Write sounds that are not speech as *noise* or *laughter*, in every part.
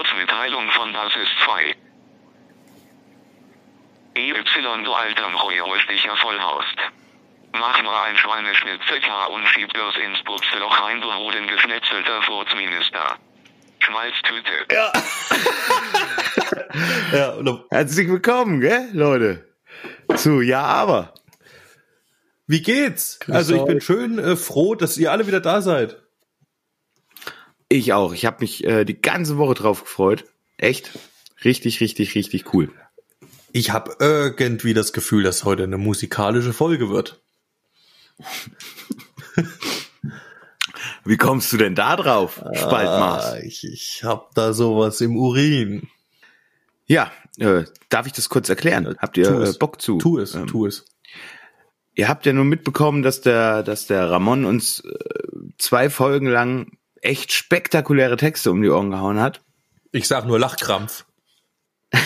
Ortsmitteilung von Basis 2. EY, du alter heuerlicher Vollhaust. Mach nur ein Schweineschnitt ZK und schieb das ins Butzeloch rein, du Hoden geschnetzelter Furzminister. Schmalztüte. Ja. *laughs* ja, und herzlich willkommen, gell, Leute. Zu Ja, aber. Wie geht's? Grüß also ich bin schön äh, froh, dass ihr alle wieder da seid. Ich auch. Ich habe mich äh, die ganze Woche drauf gefreut. Echt? Richtig, richtig, richtig cool. Ich habe irgendwie das Gefühl, dass heute eine musikalische Folge wird. Wie kommst du denn da drauf, Spaltmaß? Ah, ich ich habe da sowas im Urin. Ja, äh, darf ich das kurz erklären? Habt ihr äh, Bock zu? Tu es, ähm, tu es. Ihr habt ja nur mitbekommen, dass der, dass der Ramon uns äh, zwei Folgen lang echt spektakuläre Texte um die Ohren gehauen hat. Ich sag nur Lachkrampf. *laughs*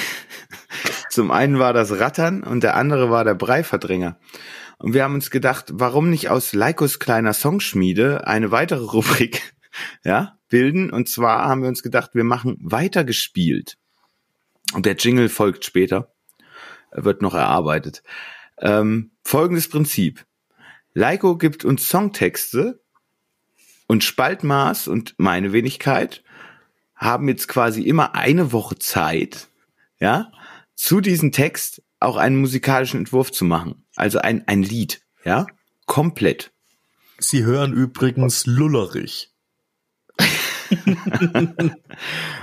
Zum einen war das Rattern und der andere war der Breiverdränger. Und wir haben uns gedacht, warum nicht aus Leikos kleiner Songschmiede eine weitere Rubrik *laughs* ja, bilden? Und zwar haben wir uns gedacht, wir machen weitergespielt. Und der Jingle folgt später. Er wird noch erarbeitet. Ähm, folgendes Prinzip. Leiko gibt uns Songtexte und Spaltmaß und meine Wenigkeit haben jetzt quasi immer eine Woche Zeit, ja, zu diesem Text auch einen musikalischen Entwurf zu machen. Also ein, ein Lied, ja, komplett. Sie hören übrigens Lullerich. *laughs*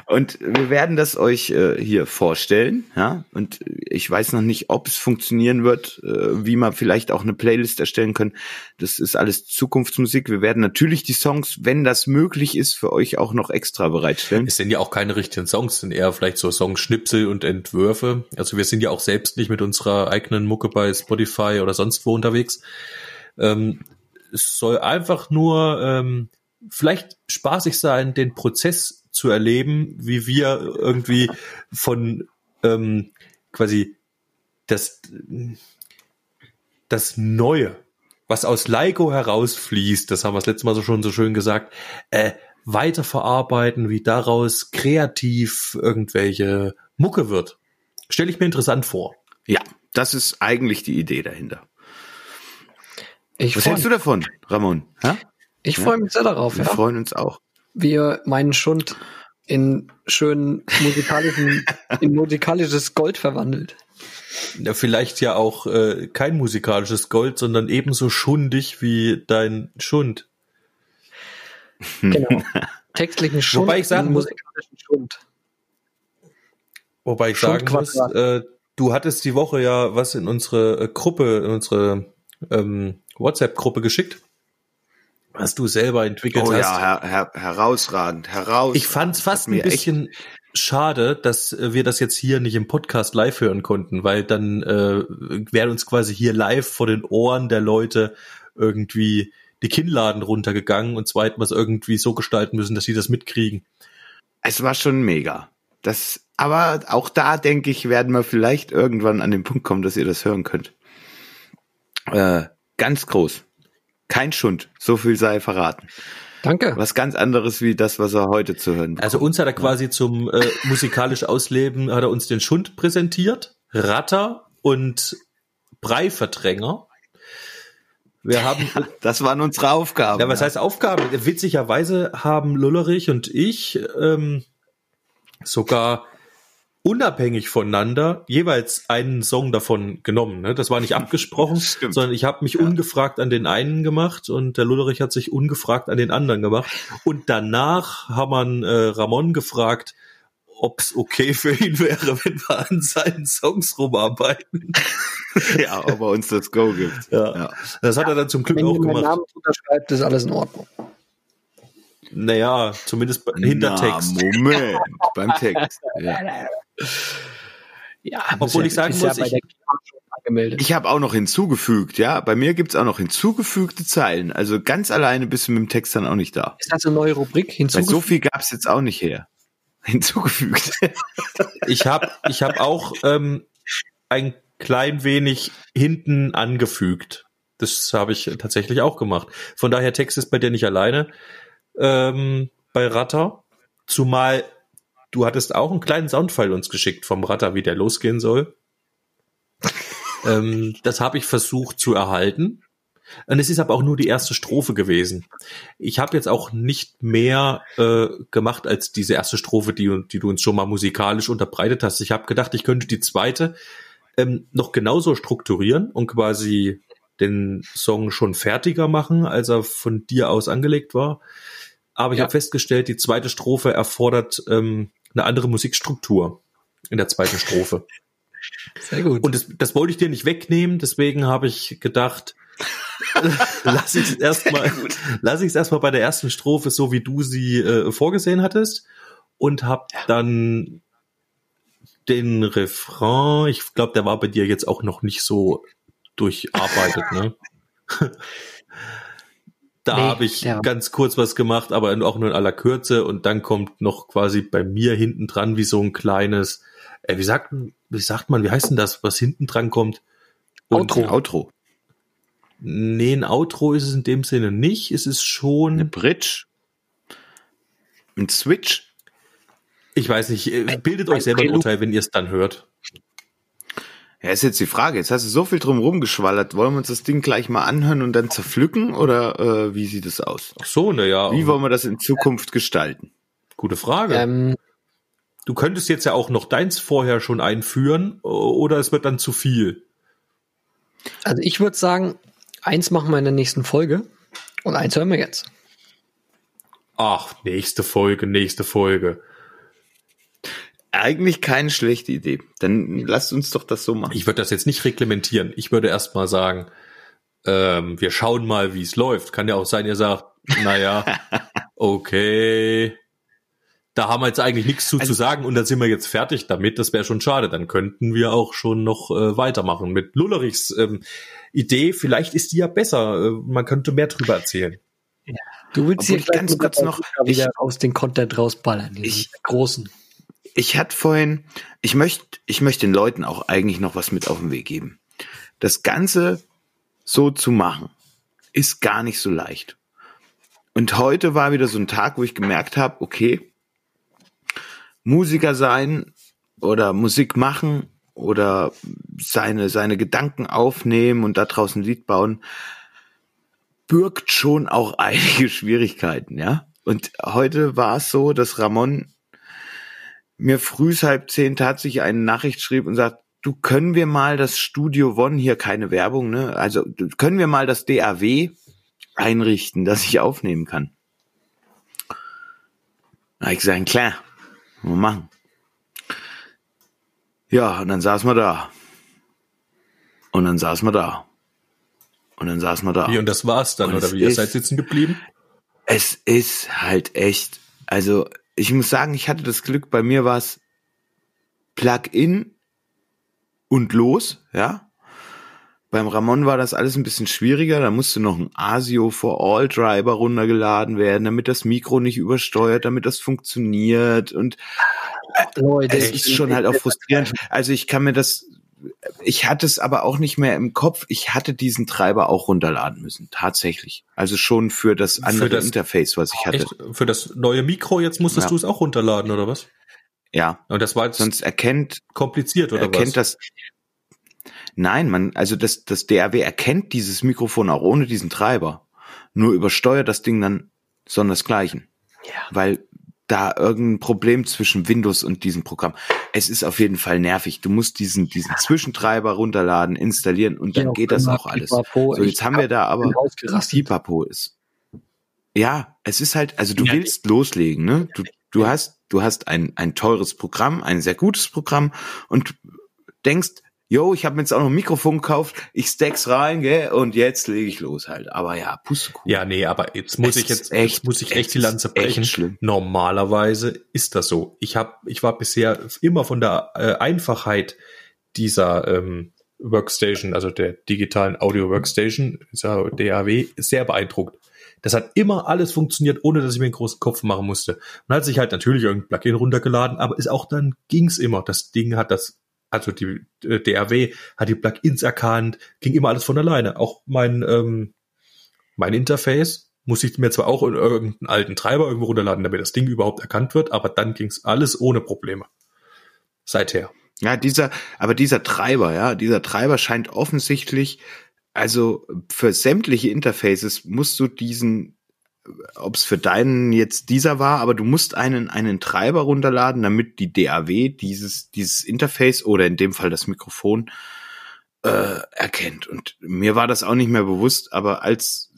und wir werden das euch äh, hier vorstellen, ja. Und ich weiß noch nicht, ob es funktionieren wird, äh, wie man vielleicht auch eine Playlist erstellen können. Das ist alles Zukunftsmusik. Wir werden natürlich die Songs, wenn das möglich ist, für euch auch noch extra bereitstellen. Es sind ja auch keine richtigen Songs, sind eher vielleicht so Songschnipsel und Entwürfe. Also wir sind ja auch selbst nicht mit unserer eigenen Mucke bei Spotify oder sonst wo unterwegs. Ähm, es soll einfach nur ähm, vielleicht spaßig sein, den Prozess zu erleben, wie wir irgendwie von ähm, quasi das, das Neue, was aus Leiko herausfließt, das haben wir das letzte Mal so schon so schön gesagt, äh, weiterverarbeiten, wie daraus kreativ irgendwelche Mucke wird. Stelle ich mir interessant vor. Ja, das ist eigentlich die Idee dahinter. Ich Was hältst du davon, Ramon? Ha? Ich freue mich sehr darauf. Wir ja. freuen uns auch. Wie ihr meinen Schund in schönen musikalischen, *laughs* in musikalisches Gold verwandelt. Ja, vielleicht ja auch äh, kein musikalisches Gold, sondern ebenso schundig wie dein Schund. Genau. *laughs* Textlichen Schund Wobei ich sagen muss, Schund. Wobei ich sagen muss, äh, du hattest die Woche ja was in unsere äh, Gruppe, in unsere ähm, WhatsApp-Gruppe geschickt was du selber entwickelt oh, hast. Ja, her, her, herausragend, herausragend. Ich fand's fast ein bisschen schade, dass wir das jetzt hier nicht im Podcast live hören konnten, weil dann äh, wären uns quasi hier live vor den Ohren der Leute irgendwie die Kinnladen runtergegangen und zweitens irgendwie so gestalten müssen, dass sie das mitkriegen. Es war schon mega. Das, aber auch da denke ich, werden wir vielleicht irgendwann an den Punkt kommen, dass ihr das hören könnt. Äh, ganz groß. Kein Schund, so viel sei verraten. Danke. Was ganz anderes wie das, was er heute zu hören bekommt. Also uns hat er quasi zum äh, musikalisch Ausleben, hat er uns den Schund präsentiert, Ratter und Breiverdränger. Wir *laughs* haben, ja, das waren unsere Aufgaben. Ja, was ja. heißt Aufgaben? Witzigerweise haben Lullerich und ich ähm, sogar unabhängig voneinander jeweils einen Song davon genommen. Ne? Das war nicht *laughs* abgesprochen, sondern ich habe mich ja. ungefragt an den einen gemacht und der Lullerich hat sich ungefragt an den anderen gemacht. Und danach haben wir äh, Ramon gefragt, ob es okay für ihn wäre, wenn wir an seinen Songs rumarbeiten. *laughs* ja, ob er uns das Go gibt. Ja. ja. Das hat er dann zum Glück wenn auch gemacht. Wenn Namen unterschreibt, ist alles in Ordnung. Naja, zumindest hinter Na, Text. Moment, beim Text. Ja. *laughs* Ja, obwohl ich sagen muss, ich, ich habe auch noch hinzugefügt, ja. Bei mir gibt's auch noch hinzugefügte Zeilen. Also ganz alleine bist du mit dem Text dann auch nicht da. Ist das eine neue Rubrik? Hinzugefügt? Weil so viel gab's jetzt auch nicht her. *laughs* Hinzugefügt. ich habe ich hab auch ähm, ein klein wenig hinten angefügt. Das habe ich tatsächlich auch gemacht. Von daher Text ist bei dir nicht alleine ähm, bei Ratter. Zumal du hattest auch einen kleinen Soundfile uns geschickt vom Ratter, wie der losgehen soll. *laughs* ähm, das habe ich versucht zu erhalten. Und es ist aber auch nur die erste Strophe gewesen. Ich habe jetzt auch nicht mehr äh, gemacht als diese erste Strophe, die, die du uns schon mal musikalisch unterbreitet hast. Ich habe gedacht, ich könnte die zweite ähm, noch genauso strukturieren und quasi den Song schon fertiger machen, als er von dir aus angelegt war. Aber ich ja. habe festgestellt, die zweite Strophe erfordert ähm, eine andere Musikstruktur in der zweiten Strophe. Sehr gut. Und das, das wollte ich dir nicht wegnehmen, deswegen habe ich gedacht, *laughs* lass ich es erstmal, lass ich es erstmal bei der ersten Strophe so, wie du sie äh, vorgesehen hattest und habe dann den Refrain, ich glaube, der war bei dir jetzt auch noch nicht so durcharbeitet, ne? *laughs* da nee, habe ich ganz kurz was gemacht, aber auch nur in aller Kürze und dann kommt noch quasi bei mir hinten dran wie so ein kleines, äh, wie sagt wie sagt man, wie heißt denn das, was hinten dran kommt? Und Outro. Outro. Nee, ein Outro ist es in dem Sinne nicht. Es ist schon. Eine Bridge. Ein Switch. Ich weiß nicht. Äh, bildet ein euch selber ein Urteil, wenn ihr es dann hört. Ja, ist jetzt die Frage. Jetzt hast du so viel drum rumgeschwallert. Wollen wir uns das Ding gleich mal anhören und dann zerpflücken oder äh, wie sieht es aus? Ach so, na ja. Wie wollen wir das in Zukunft gestalten? Gute Frage. Ähm, du könntest jetzt ja auch noch deins vorher schon einführen oder es wird dann zu viel. Also ich würde sagen, eins machen wir in der nächsten Folge und eins hören wir jetzt. Ach, nächste Folge, nächste Folge. Eigentlich keine schlechte Idee. Dann lasst uns doch das so machen. Ich würde das jetzt nicht reglementieren. Ich würde erst mal sagen, ähm, wir schauen mal, wie es läuft. Kann ja auch sein, ihr sagt, naja, *laughs* okay, da haben wir jetzt eigentlich nichts zu, also, zu sagen und dann sind wir jetzt fertig damit. Das wäre schon schade. Dann könnten wir auch schon noch äh, weitermachen mit Lullerichs ähm, Idee. Vielleicht ist die ja besser. Äh, man könnte mehr drüber erzählen. Ja. Du willst hier ganz kurz noch wieder ich, aus den Content rausballern, ich, großen. Ich hatte vorhin, ich möchte, ich möchte den Leuten auch eigentlich noch was mit auf den Weg geben. Das Ganze so zu machen, ist gar nicht so leicht. Und heute war wieder so ein Tag, wo ich gemerkt habe, okay, Musiker sein oder Musik machen oder seine, seine Gedanken aufnehmen und da draußen ein Lied bauen, birgt schon auch *laughs* einige Schwierigkeiten, ja. Und heute war es so, dass Ramon mir früh halb zehn tatsächlich eine Nachricht schrieb und sagt, du können wir mal das Studio One, hier keine Werbung, ne? Also können wir mal das DAW einrichten, dass ich aufnehmen kann. Da habe ich gesagt, klar, wir machen. Ja, und dann saßen wir da. Und dann saßen wir da. Und dann saßen wir da. Wie, und das war's dann, und oder wie? Ihr seid sitzen geblieben? Es ist halt echt, also ich muss sagen, ich hatte das Glück, bei mir war es Plug-in und los, ja. Beim Ramon war das alles ein bisschen schwieriger. Da musste noch ein ASIO for All Driver runtergeladen werden, damit das Mikro nicht übersteuert, damit das funktioniert. Und Leute, es ist schon halt auch frustrierend. Also ich kann mir das, ich hatte es aber auch nicht mehr im Kopf. Ich hatte diesen Treiber auch runterladen müssen, tatsächlich. Also schon für das andere für das, Interface, was ich hatte. Echt? Für das neue Mikro jetzt musstest ja. du es auch runterladen oder was? Ja. Und das war jetzt sonst erkennt kompliziert oder erkennt was? das Nein, man, also das, das DAW erkennt dieses Mikrofon auch ohne diesen Treiber. Nur übersteuert das Ding dann sondersgleichen. Ja. Weil da irgendein Problem zwischen Windows und diesem Programm. Es ist auf jeden Fall nervig. Du musst diesen, diesen Zwischentreiber runterladen, installieren und dann ja, geht das auch alles. Pipapo. So, jetzt haben wir da aber Pipapo ist. Ja, es ist halt, also du ja. willst loslegen, ne? Du, du hast, du hast ein, ein teures Programm, ein sehr gutes Programm und denkst, yo, ich habe mir jetzt auch noch ein Mikrofon gekauft, ich stack's rein, gell, und jetzt lege ich los halt. Aber ja, Pustekuchen. Ja, nee, aber jetzt muss es ich jetzt, echt, jetzt muss ich echt die Lanze brechen. Normalerweise ist das so. Ich habe, ich war bisher immer von der äh, Einfachheit dieser ähm, Workstation, also der digitalen Audio Workstation, dieser DAW, sehr beeindruckt. Das hat immer alles funktioniert, ohne dass ich mir einen großen Kopf machen musste. Man hat sich halt natürlich irgendein Plugin runtergeladen, aber ist auch dann ging's immer. Das Ding hat das also die äh, DRW hat die Plugins erkannt, ging immer alles von alleine. Auch mein ähm, mein Interface muss ich mir zwar auch in irgendeinen alten Treiber irgendwo runterladen, damit das Ding überhaupt erkannt wird, aber dann ging's alles ohne Probleme. Seither. Ja, dieser, aber dieser Treiber, ja, dieser Treiber scheint offensichtlich, also für sämtliche Interfaces musst du diesen, ob es für deinen jetzt dieser war, aber du musst einen, einen Treiber runterladen, damit die DAW dieses, dieses Interface oder in dem Fall das Mikrofon äh, erkennt. Und mir war das auch nicht mehr bewusst, aber als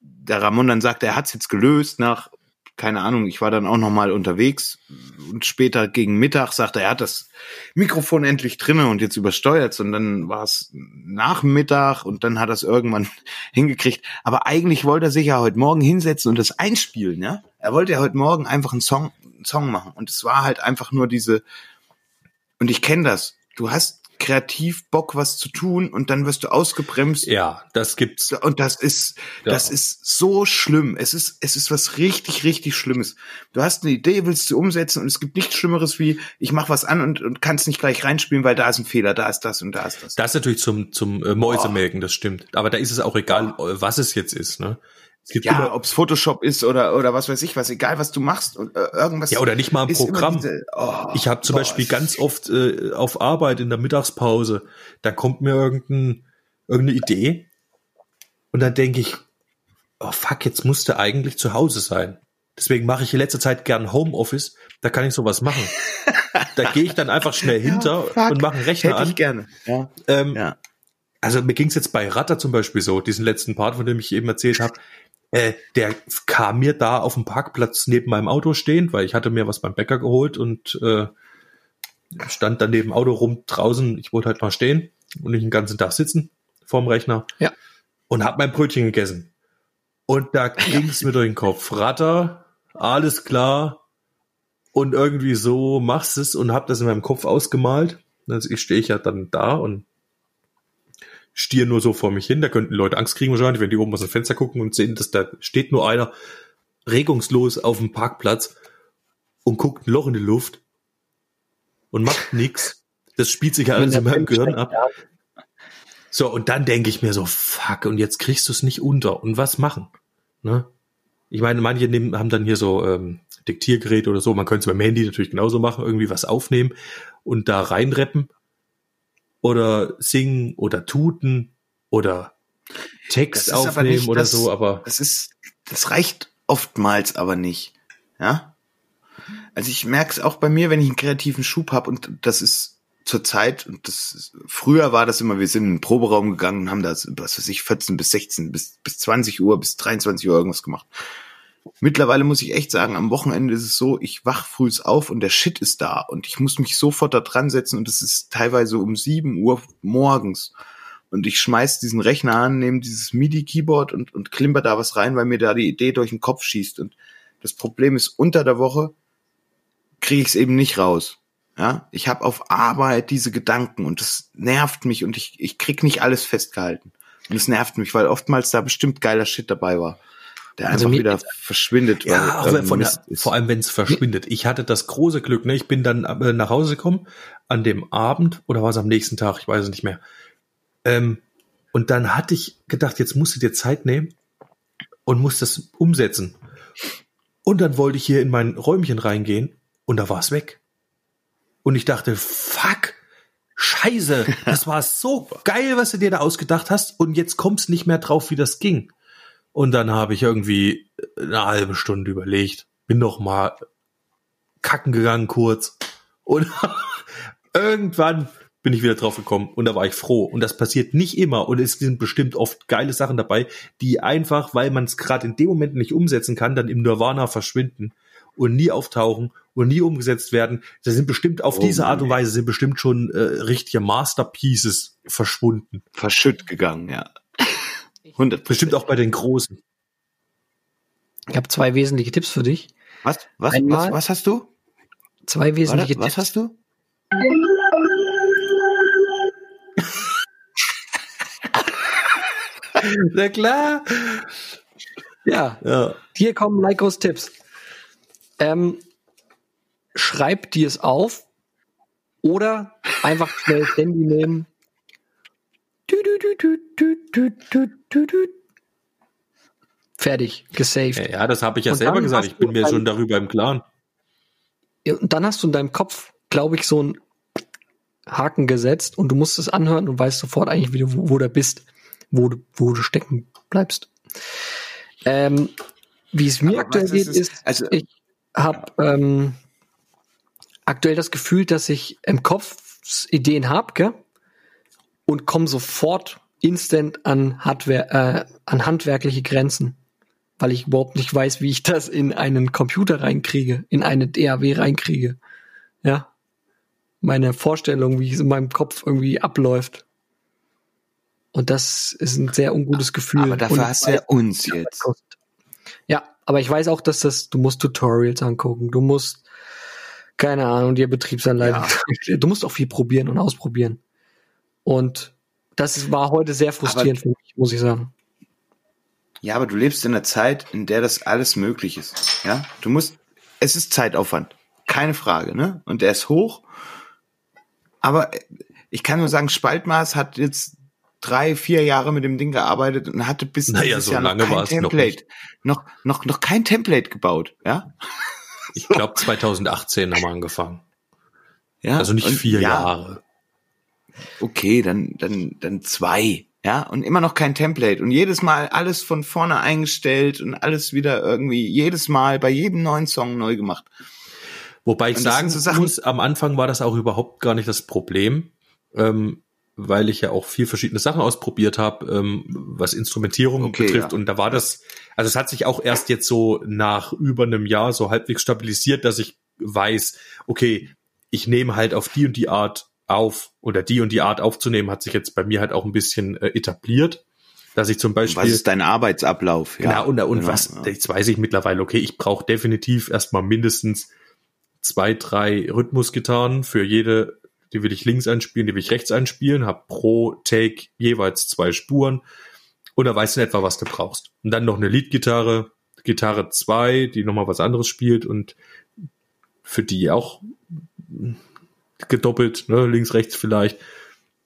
der Ramon dann sagte, er hat es jetzt gelöst nach, keine Ahnung, ich war dann auch noch mal unterwegs und später gegen Mittag sagte er, er hat das Mikrofon endlich drinnen und jetzt übersteuert und dann war es Nachmittag und dann hat er es irgendwann *laughs* hingekriegt. Aber eigentlich wollte er sich ja heute Morgen hinsetzen und das einspielen, ja. Er wollte ja heute Morgen einfach einen Song, einen Song machen und es war halt einfach nur diese, und ich kenne das. Du hast kreativ Bock, was zu tun und dann wirst du ausgebremst. Ja, das gibt's. Und das ist, ja. das ist so schlimm. Es ist, es ist was richtig, richtig Schlimmes. Du hast eine Idee, willst du umsetzen und es gibt nichts Schlimmeres wie, ich mach was an und, und kann es nicht gleich reinspielen, weil da ist ein Fehler, da ist das und da ist das. Das ist natürlich zum, zum äh, Mäusemelken, das stimmt. Aber da ist es auch egal, was es jetzt ist, ne? Ja, ob es Photoshop ist oder oder was weiß ich was, egal was du machst und äh, irgendwas. Ja, oder nicht mal ein Programm. Diese, oh, ich habe zum boah, Beispiel ganz oft äh, auf Arbeit in der Mittagspause, da kommt mir irgendein, irgendeine Idee und dann denke ich, oh fuck, jetzt musste eigentlich zu Hause sein. Deswegen mache ich in letzter Zeit gern Homeoffice, da kann ich sowas machen. *laughs* da gehe ich dann einfach schnell hinter ja, und mache einen Rechner Hätte an. Ich gerne. Ja. Ähm, ja. Also mir ging es jetzt bei Ratter zum Beispiel so, diesen letzten Part, von dem ich eben erzählt habe äh, der kam mir da auf dem Parkplatz neben meinem Auto stehen, weil ich hatte mir was beim Bäcker geholt und äh, stand dann neben dem Auto rum draußen. Ich wollte halt mal stehen und nicht den ganzen Tag sitzen vorm Rechner. Ja. Und hab mein Brötchen gegessen. Und da *laughs* ging's mir durch den Kopf. Ratter, alles klar. Und irgendwie so machst es und hab das in meinem Kopf ausgemalt. Also ich stehe ich ja dann da und stier nur so vor mich hin. Da könnten Leute Angst kriegen wahrscheinlich, wenn die oben aus dem Fenster gucken und sehen, dass da steht nur einer regungslos auf dem Parkplatz und guckt ein Loch in die Luft und macht *laughs* nichts. Das spielt sich ja alles in meinem Gehirn ab. So, und dann denke ich mir so, fuck, und jetzt kriegst du es nicht unter. Und was machen? Ne? Ich meine, manche nehmen, haben dann hier so ähm, Diktiergerät oder so. Man könnte es beim Handy natürlich genauso machen, irgendwie was aufnehmen und da reinreppen oder singen oder tuten oder Text aufnehmen nicht, oder das, so, aber. Das ist, das reicht oftmals aber nicht. Ja? Also ich merke es auch bei mir, wenn ich einen kreativen Schub habe und das ist zur Zeit, und das ist, früher war das immer, wir sind in den Proberaum gegangen und haben da, was weiß ich, 14 bis 16, bis, bis 20 Uhr, bis 23 Uhr irgendwas gemacht. Mittlerweile muss ich echt sagen, am Wochenende ist es so, ich wach früh auf und der Shit ist da und ich muss mich sofort da dran setzen und es ist teilweise um sieben Uhr morgens. Und ich schmeiß diesen Rechner an, nehme dieses MIDI-Keyboard und, und klimper da was rein, weil mir da die Idee durch den Kopf schießt. Und das Problem ist, unter der Woche kriege ich es eben nicht raus. Ja, ich habe auf Arbeit diese Gedanken und das nervt mich und ich, ich krieg nicht alles festgehalten. Und es nervt mich, weil oftmals da bestimmt geiler Shit dabei war der also einfach wieder verschwindet. Ja, weil, von der, vor allem wenn es verschwindet. Ich hatte das große Glück, ne? Ich bin dann äh, nach Hause gekommen an dem Abend oder war es am nächsten Tag, ich weiß es nicht mehr. Ähm, und dann hatte ich gedacht, jetzt musst du dir Zeit nehmen und musst das umsetzen. Und dann wollte ich hier in mein Räumchen reingehen und da war es weg. Und ich dachte, fuck, scheiße, *laughs* das war so geil, was du dir da ausgedacht hast und jetzt kommst nicht mehr drauf, wie das ging. Und dann habe ich irgendwie eine halbe Stunde überlegt, bin noch mal kacken gegangen kurz und *laughs* irgendwann bin ich wieder drauf gekommen und da war ich froh. Und das passiert nicht immer und es sind bestimmt oft geile Sachen dabei, die einfach, weil man es gerade in dem Moment nicht umsetzen kann, dann im Nirvana verschwinden und nie auftauchen und nie umgesetzt werden. Das sind bestimmt auf oh, diese Art und Weise sind bestimmt schon äh, richtige Masterpieces verschwunden. Verschütt gegangen, ja. 100 Bestimmt auch bei den Großen. Ich habe zwei wesentliche Tipps für dich. Was? Was, Einmal, was, was hast du? Zwei wesentliche Warte, was Tipps. Was hast du? *laughs* Na klar. Ja. ja. Hier kommen Leikos Tipps. Ähm, schreib dir es auf oder einfach schnell das Handy nehmen Fertig, gesaved. Ja, ja das habe ich ja und selber gesagt. Ich bin mir schon darüber im Klaren. Und dann hast du in deinem Kopf, glaube ich, so einen Haken gesetzt und du musst es anhören und weißt sofort eigentlich, wie du, wo, wo du bist, wo du, wo du stecken bleibst. Ähm, wie es mir Aber aktuell geht, ist, ist also, ich habe ähm, aktuell das Gefühl, dass ich im Kopf Ideen habe, und komme sofort instant an Hardware, äh, an handwerkliche Grenzen, weil ich überhaupt nicht weiß, wie ich das in einen Computer reinkriege, in eine DAW reinkriege. Ja, meine Vorstellung, wie es in meinem Kopf irgendwie abläuft. Und das ist ein sehr ungutes Gefühl. Aber dafür hast du ja uns jetzt. Ja, aber ich weiß auch, dass das, du musst Tutorials angucken, du musst, keine Ahnung, dir Betriebsanleitung, ja. *laughs* du musst auch viel probieren und ausprobieren. Und das war heute sehr frustrierend aber, für mich, muss ich sagen. Ja, aber du lebst in einer Zeit, in der das alles möglich ist. Ja, du musst, es ist Zeitaufwand. Keine Frage, ne? Und der ist hoch. Aber ich kann nur sagen, Spaltmaß hat jetzt drei, vier Jahre mit dem Ding gearbeitet und hatte bis naja, so Jahr lange noch kein Template, noch, noch, noch, noch kein Template gebaut, ja? Ich glaube 2018 haben wir angefangen. Ja, also nicht vier ja, Jahre. Okay, dann, dann, dann zwei. Ja, und immer noch kein Template. Und jedes Mal alles von vorne eingestellt und alles wieder irgendwie, jedes Mal bei jedem neuen Song neu gemacht. Wobei ich sagen so muss, am Anfang war das auch überhaupt gar nicht das Problem, ähm, weil ich ja auch viel verschiedene Sachen ausprobiert habe, ähm, was Instrumentierung okay, betrifft. Ja. Und da war das, also es hat sich auch erst jetzt so nach über einem Jahr so halbwegs stabilisiert, dass ich weiß, okay, ich nehme halt auf die und die Art auf oder die und die Art aufzunehmen hat sich jetzt bei mir halt auch ein bisschen äh, etabliert. Dass ich zum Beispiel. Was ist dein Arbeitsablauf? Ja, genau, und, und genau, was, ja. jetzt weiß ich mittlerweile, okay, ich brauche definitiv erstmal mindestens zwei, drei Rhythmusgitarren für jede, die will ich links einspielen, die will ich rechts einspielen, habe pro Take jeweils zwei Spuren und da weißt du in etwa, was du brauchst. Und dann noch eine Leadgitarre, Gitarre zwei, die nochmal was anderes spielt und für die auch gedoppelt, ne, links, rechts vielleicht.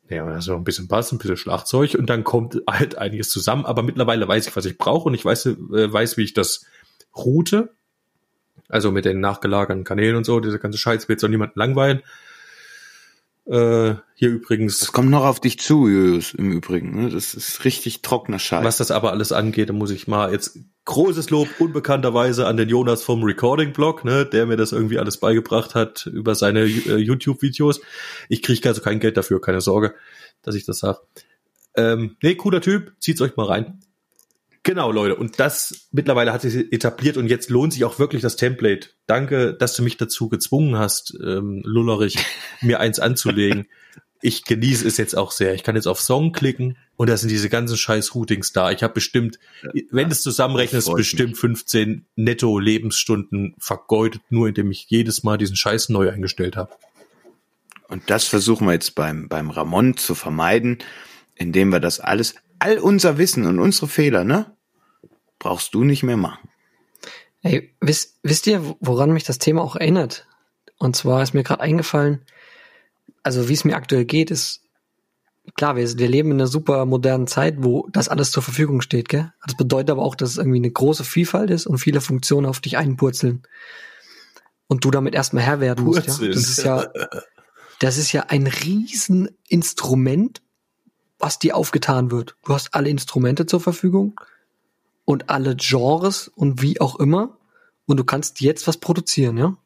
Ja, also ein bisschen Bass, ein bisschen Schlagzeug und dann kommt *laughs* halt einiges zusammen. Aber mittlerweile weiß ich, was ich brauche und ich weiß, äh, weiß, wie ich das route. Also mit den nachgelagerten Kanälen und so, diese ganze Scheiß wird so niemanden langweilen. Äh, hier übrigens. Das kommt noch auf dich zu, Julius, im Übrigen. Ne? Das ist richtig trockener Scheiß. Was das aber alles angeht, da muss ich mal jetzt großes Lob unbekannterweise an den Jonas vom Recording-Blog, ne, der mir das irgendwie alles beigebracht hat über seine äh, YouTube-Videos. Ich kriege also kein Geld dafür, keine Sorge, dass ich das sage. Ähm, nee, cooler Typ, zieht's euch mal rein. Genau, Leute. Und das mittlerweile hat sich etabliert und jetzt lohnt sich auch wirklich das Template. Danke, dass du mich dazu gezwungen hast, ähm, Lullerich, mir eins anzulegen. Ich genieße es jetzt auch sehr. Ich kann jetzt auf Song klicken und da sind diese ganzen scheiß Routings da. Ich habe bestimmt, wenn du es zusammenrechnest, bestimmt 15 netto Lebensstunden vergeudet, nur indem ich jedes Mal diesen Scheiß neu eingestellt habe. Und das versuchen wir jetzt beim, beim Ramon zu vermeiden, indem wir das alles, all unser Wissen und unsere Fehler, ne, brauchst du nicht mehr machen. Ey, wisst, wisst ihr, woran mich das Thema auch erinnert? Und zwar ist mir gerade eingefallen, also wie es mir aktuell geht, ist klar, wir, wir leben in einer super modernen Zeit, wo das alles zur Verfügung steht, gell? Das bedeutet aber auch, dass es irgendwie eine große Vielfalt ist und viele Funktionen auf dich einpurzeln. Und du damit erstmal Herr werden musst, ja? Das ist ja, das ist ja ein Rieseninstrument, was dir aufgetan wird. Du hast alle Instrumente zur Verfügung und alle Genres und wie auch immer. Und du kannst jetzt was produzieren, ja?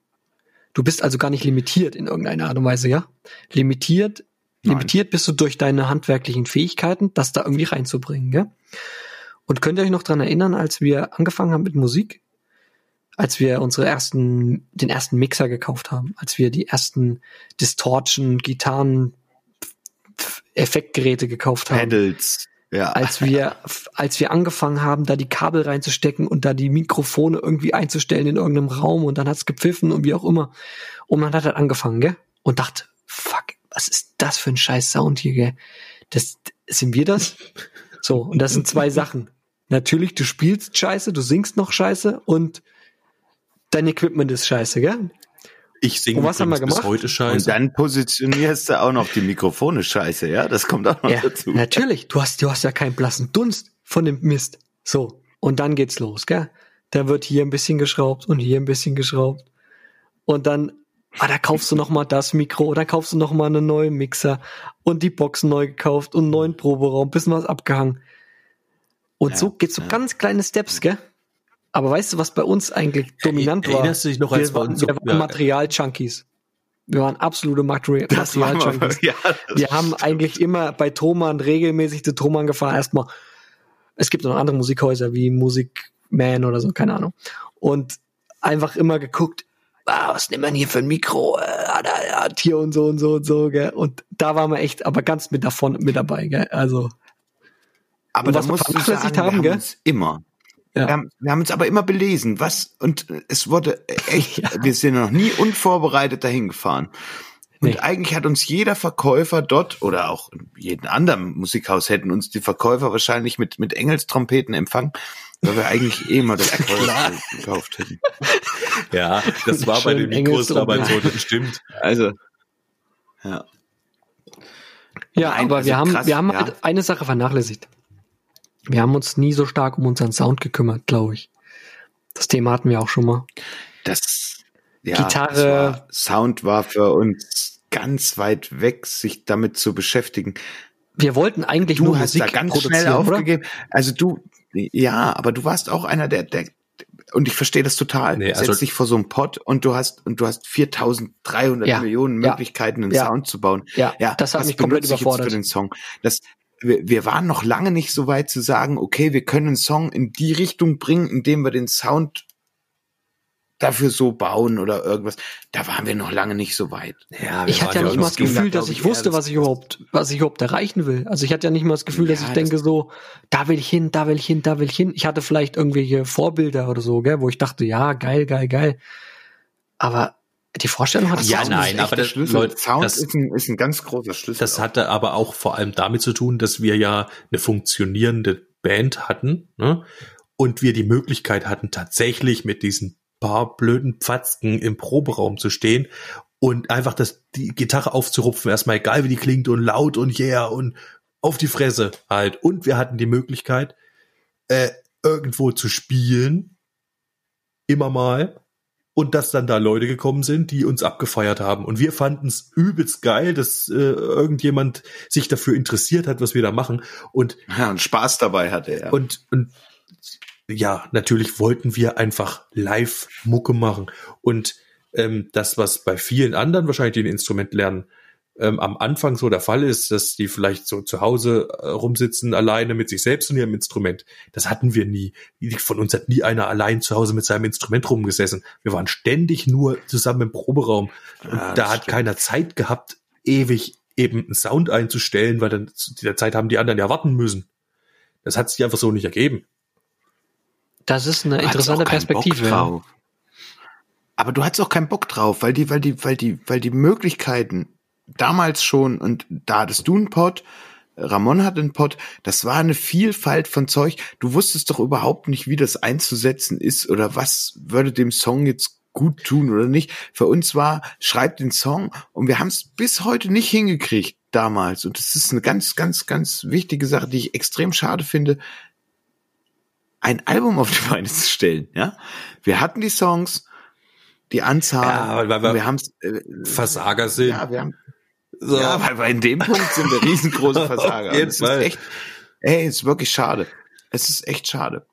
Du bist also gar nicht limitiert in irgendeiner Art und Weise, ja? Limitiert, Nein. limitiert bist du durch deine handwerklichen Fähigkeiten, das da irgendwie reinzubringen, ja? Und könnt ihr euch noch dran erinnern, als wir angefangen haben mit Musik? Als wir unsere ersten, den ersten Mixer gekauft haben, als wir die ersten Distortion, Gitarren, Effektgeräte gekauft haben. Pedals. Ja. Als wir, als wir angefangen haben, da die Kabel reinzustecken und da die Mikrofone irgendwie einzustellen in irgendeinem Raum und dann hat's gepfiffen und wie auch immer. Und man hat halt angefangen, gell? Und dachte, fuck, was ist das für ein scheiß Sound hier, gell? Das, sind wir das? So, und das sind zwei Sachen. Natürlich, du spielst scheiße, du singst noch scheiße und dein Equipment ist scheiße, gell? Ich singe was haben wir gemacht? bis heute scheiße. Und dann positionierst du auch noch die Mikrofone scheiße, ja? Das kommt auch noch ja, dazu. Natürlich, du hast, du hast ja keinen blassen Dunst von dem Mist. So. Und dann geht's los, gell? Da wird hier ein bisschen geschraubt und hier ein bisschen geschraubt. Und dann, ah, da kaufst du noch mal das Mikro, dann kaufst du noch mal einen neuen Mixer und die Boxen neu gekauft und einen neuen Proberaum, bisschen was abgehangen. Und ja, so geht's so ja. ganz kleine Steps, gell? Aber weißt du, was bei uns eigentlich dominant war? Erinnerst du dich noch, als wir, waren, wir waren. Material-Junkies. Wir waren absolute Material-Junkies. *laughs* Ja, wir haben eigentlich immer bei Thomann regelmäßig zu Thomann gefahren. Erstmal, es gibt noch andere Musikhäuser wie Musikman oder so, keine Ahnung. Und einfach immer geguckt, ah, was nimmt man hier für ein Mikro? Äh, hat hier und so und so und so, gell? Und da waren wir echt, aber ganz mit davon mit dabei, gell? Also. Aber was wir vernachlässigt haben, gell? Immer ja. Wir, haben, wir haben uns aber immer belesen, was, und es wurde *laughs* echt, ja. wir sind noch nie unvorbereitet dahin gefahren. Und nee. eigentlich hat uns jeder Verkäufer dort oder auch in jedem anderen Musikhaus hätten uns die Verkäufer wahrscheinlich mit, mit Engelstrompeten empfangen, weil wir eigentlich eh mal das *laughs* gekauft hätten. Ja, das war bei den Mikros damals so, das stimmt. Also, ja. Ja, aber also wir haben, krass, wir haben ja. halt eine Sache vernachlässigt. Wir haben uns nie so stark um unseren Sound gekümmert, glaube ich. Das Thema hatten wir auch schon mal. Das ja, Gitarre. War, Sound war für uns ganz weit weg, sich damit zu beschäftigen. Wir wollten eigentlich du nur hast Musik da ganz schnell aufgegeben. Oder? Also du, ja, aber du warst auch einer der, der und ich verstehe das total. Nee, also Setz dich vor so einem Pod und du hast und du hast 4300 ja, Millionen Möglichkeiten, einen ja, Sound zu bauen. Ja, ja das hat mich komplett überfordert. für den Song. Das wir, wir waren noch lange nicht so weit zu sagen, okay, wir können einen Song in die Richtung bringen, indem wir den Sound dafür so bauen oder irgendwas. Da waren wir noch lange nicht so weit. Ja, ich hatte ja nicht mal das Gefühl, dass ich wusste, was ich überhaupt, was ich überhaupt erreichen will. Also ich hatte ja nicht mal das Gefühl, dass ja, ich denke so, da will ich hin, da will ich hin, da will ich hin. Ich hatte vielleicht irgendwelche Vorbilder oder so, gell, wo ich dachte, ja, geil, geil, geil. Aber die Vorstellung hat ja, nein, aber der Schlüssel. Leute, Sound das, ist, ein, ist ein ganz großer Schlüssel. Das auch. hatte aber auch vor allem damit zu tun, dass wir ja eine funktionierende Band hatten ne? und wir die Möglichkeit hatten, tatsächlich mit diesen paar blöden Pfatzken im Proberaum zu stehen und einfach das, die Gitarre aufzurupfen, erstmal egal wie die klingt und laut und yeah und auf die Fresse halt. Und wir hatten die Möglichkeit, äh, irgendwo zu spielen, immer mal und dass dann da Leute gekommen sind, die uns abgefeiert haben. Und wir fanden es übelst geil, dass äh, irgendjemand sich dafür interessiert hat, was wir da machen. Und, ja, und Spaß dabei hatte er. Und, und ja, natürlich wollten wir einfach live Mucke machen. Und ähm, das, was bei vielen anderen wahrscheinlich den Instrument lernen, ähm, am Anfang so der Fall ist, dass die vielleicht so zu Hause äh, rumsitzen, alleine mit sich selbst und ihrem Instrument. Das hatten wir nie. Von uns hat nie einer allein zu Hause mit seinem Instrument rumgesessen. Wir waren ständig nur zusammen im Proberaum. Und ja, da hat stimmt. keiner Zeit gehabt, ewig eben einen Sound einzustellen, weil dann zu der Zeit haben die anderen ja warten müssen. Das hat sich einfach so nicht ergeben. Das ist eine interessante Perspektive. Aber du hattest auch keinen Bock drauf, weil die, weil die, weil die, weil die Möglichkeiten damals schon, und da hattest du einen Pod, Ramon hat einen Pod, das war eine Vielfalt von Zeug. Du wusstest doch überhaupt nicht, wie das einzusetzen ist oder was würde dem Song jetzt gut tun oder nicht. Für uns war, schreib den Song und wir haben es bis heute nicht hingekriegt damals. Und das ist eine ganz, ganz, ganz wichtige Sache, die ich extrem schade finde, ein Album auf die Beine zu stellen. Ja, wir hatten die Songs, die Anzahl, ja, weil wir, wir haben äh, Versager sind. Ja, wir haben so. Ja, weil, weil in dem Punkt sind wir riesengroße *laughs* Versager. Jetzt ist echt, ey, ist wirklich schade. Es ist echt schade.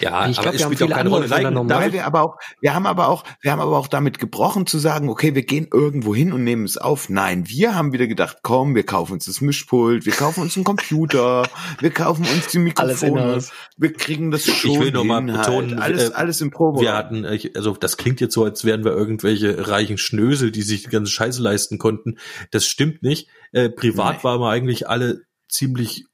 Ja, ich glaube, wir haben viele andere Nein, weil wir aber auch, wir haben aber auch, wir haben aber auch damit gebrochen zu sagen, okay, wir gehen irgendwo hin und nehmen es auf. Nein, wir haben wieder gedacht, komm, wir kaufen uns das Mischpult, wir kaufen uns einen Computer, *laughs* wir kaufen uns die Mikrofone, wir kriegen das schon Ich will noch mal betonen, halt. alles, äh, alles im Probe. Wir hatten, also das klingt jetzt so, als wären wir irgendwelche reichen Schnösel, die sich die ganze Scheiße leisten konnten. Das stimmt nicht. Äh, privat nee. waren wir eigentlich alle ziemlich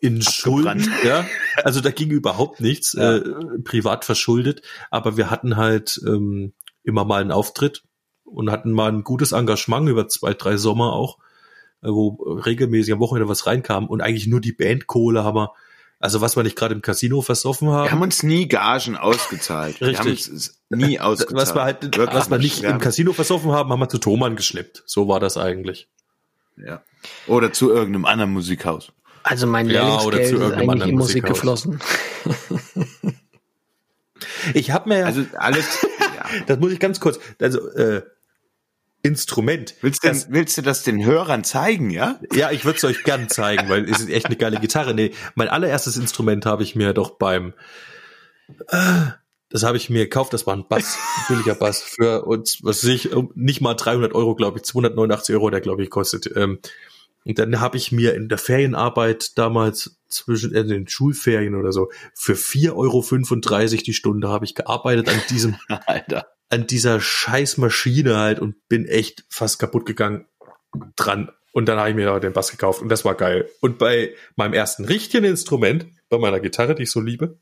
in Schulden, ja. *laughs* Also da ging überhaupt nichts, ja. äh, privat verschuldet, aber wir hatten halt ähm, immer mal einen Auftritt und hatten mal ein gutes Engagement über zwei, drei Sommer auch, äh, wo regelmäßig am Wochenende was reinkam und eigentlich nur die Bandkohle haben wir, also was wir nicht gerade im Casino versoffen haben. Wir haben uns nie Gagen ausgezahlt. Richtig. Wir haben uns nie ausgezahlt. *laughs* Was wir halt, Wirklich was wir nicht im Casino versoffen haben, haben wir zu Thomann geschleppt. So war das eigentlich. Ja. Oder zu irgendeinem anderen Musikhaus. Also mein Lehrlingsgeld ja, ist eigentlich in Musik geflossen. *laughs* ich habe mir also alles, ja. *laughs* das muss ich ganz kurz, also äh, Instrument. Willst, denn, das, willst du das den Hörern zeigen, ja? Ja, ich würde es euch gern zeigen, weil es ist echt eine geile Gitarre. Nee, mein allererstes Instrument habe ich mir doch beim äh, das habe ich mir gekauft, das war ein Bass, ein billiger Bass für uns, was ich, nicht mal 300 Euro, glaube ich, 289 Euro, der glaube ich kostet. Ähm, und dann habe ich mir in der Ferienarbeit damals zwischen äh, den Schulferien oder so für 4,35 Euro die Stunde habe ich gearbeitet an diesem, *laughs* Alter. an dieser scheiß Maschine halt und bin echt fast kaputt gegangen dran. Und dann habe ich mir den Bass gekauft und das war geil. Und bei meinem ersten richtigen Instrument, bei meiner Gitarre, die ich so liebe,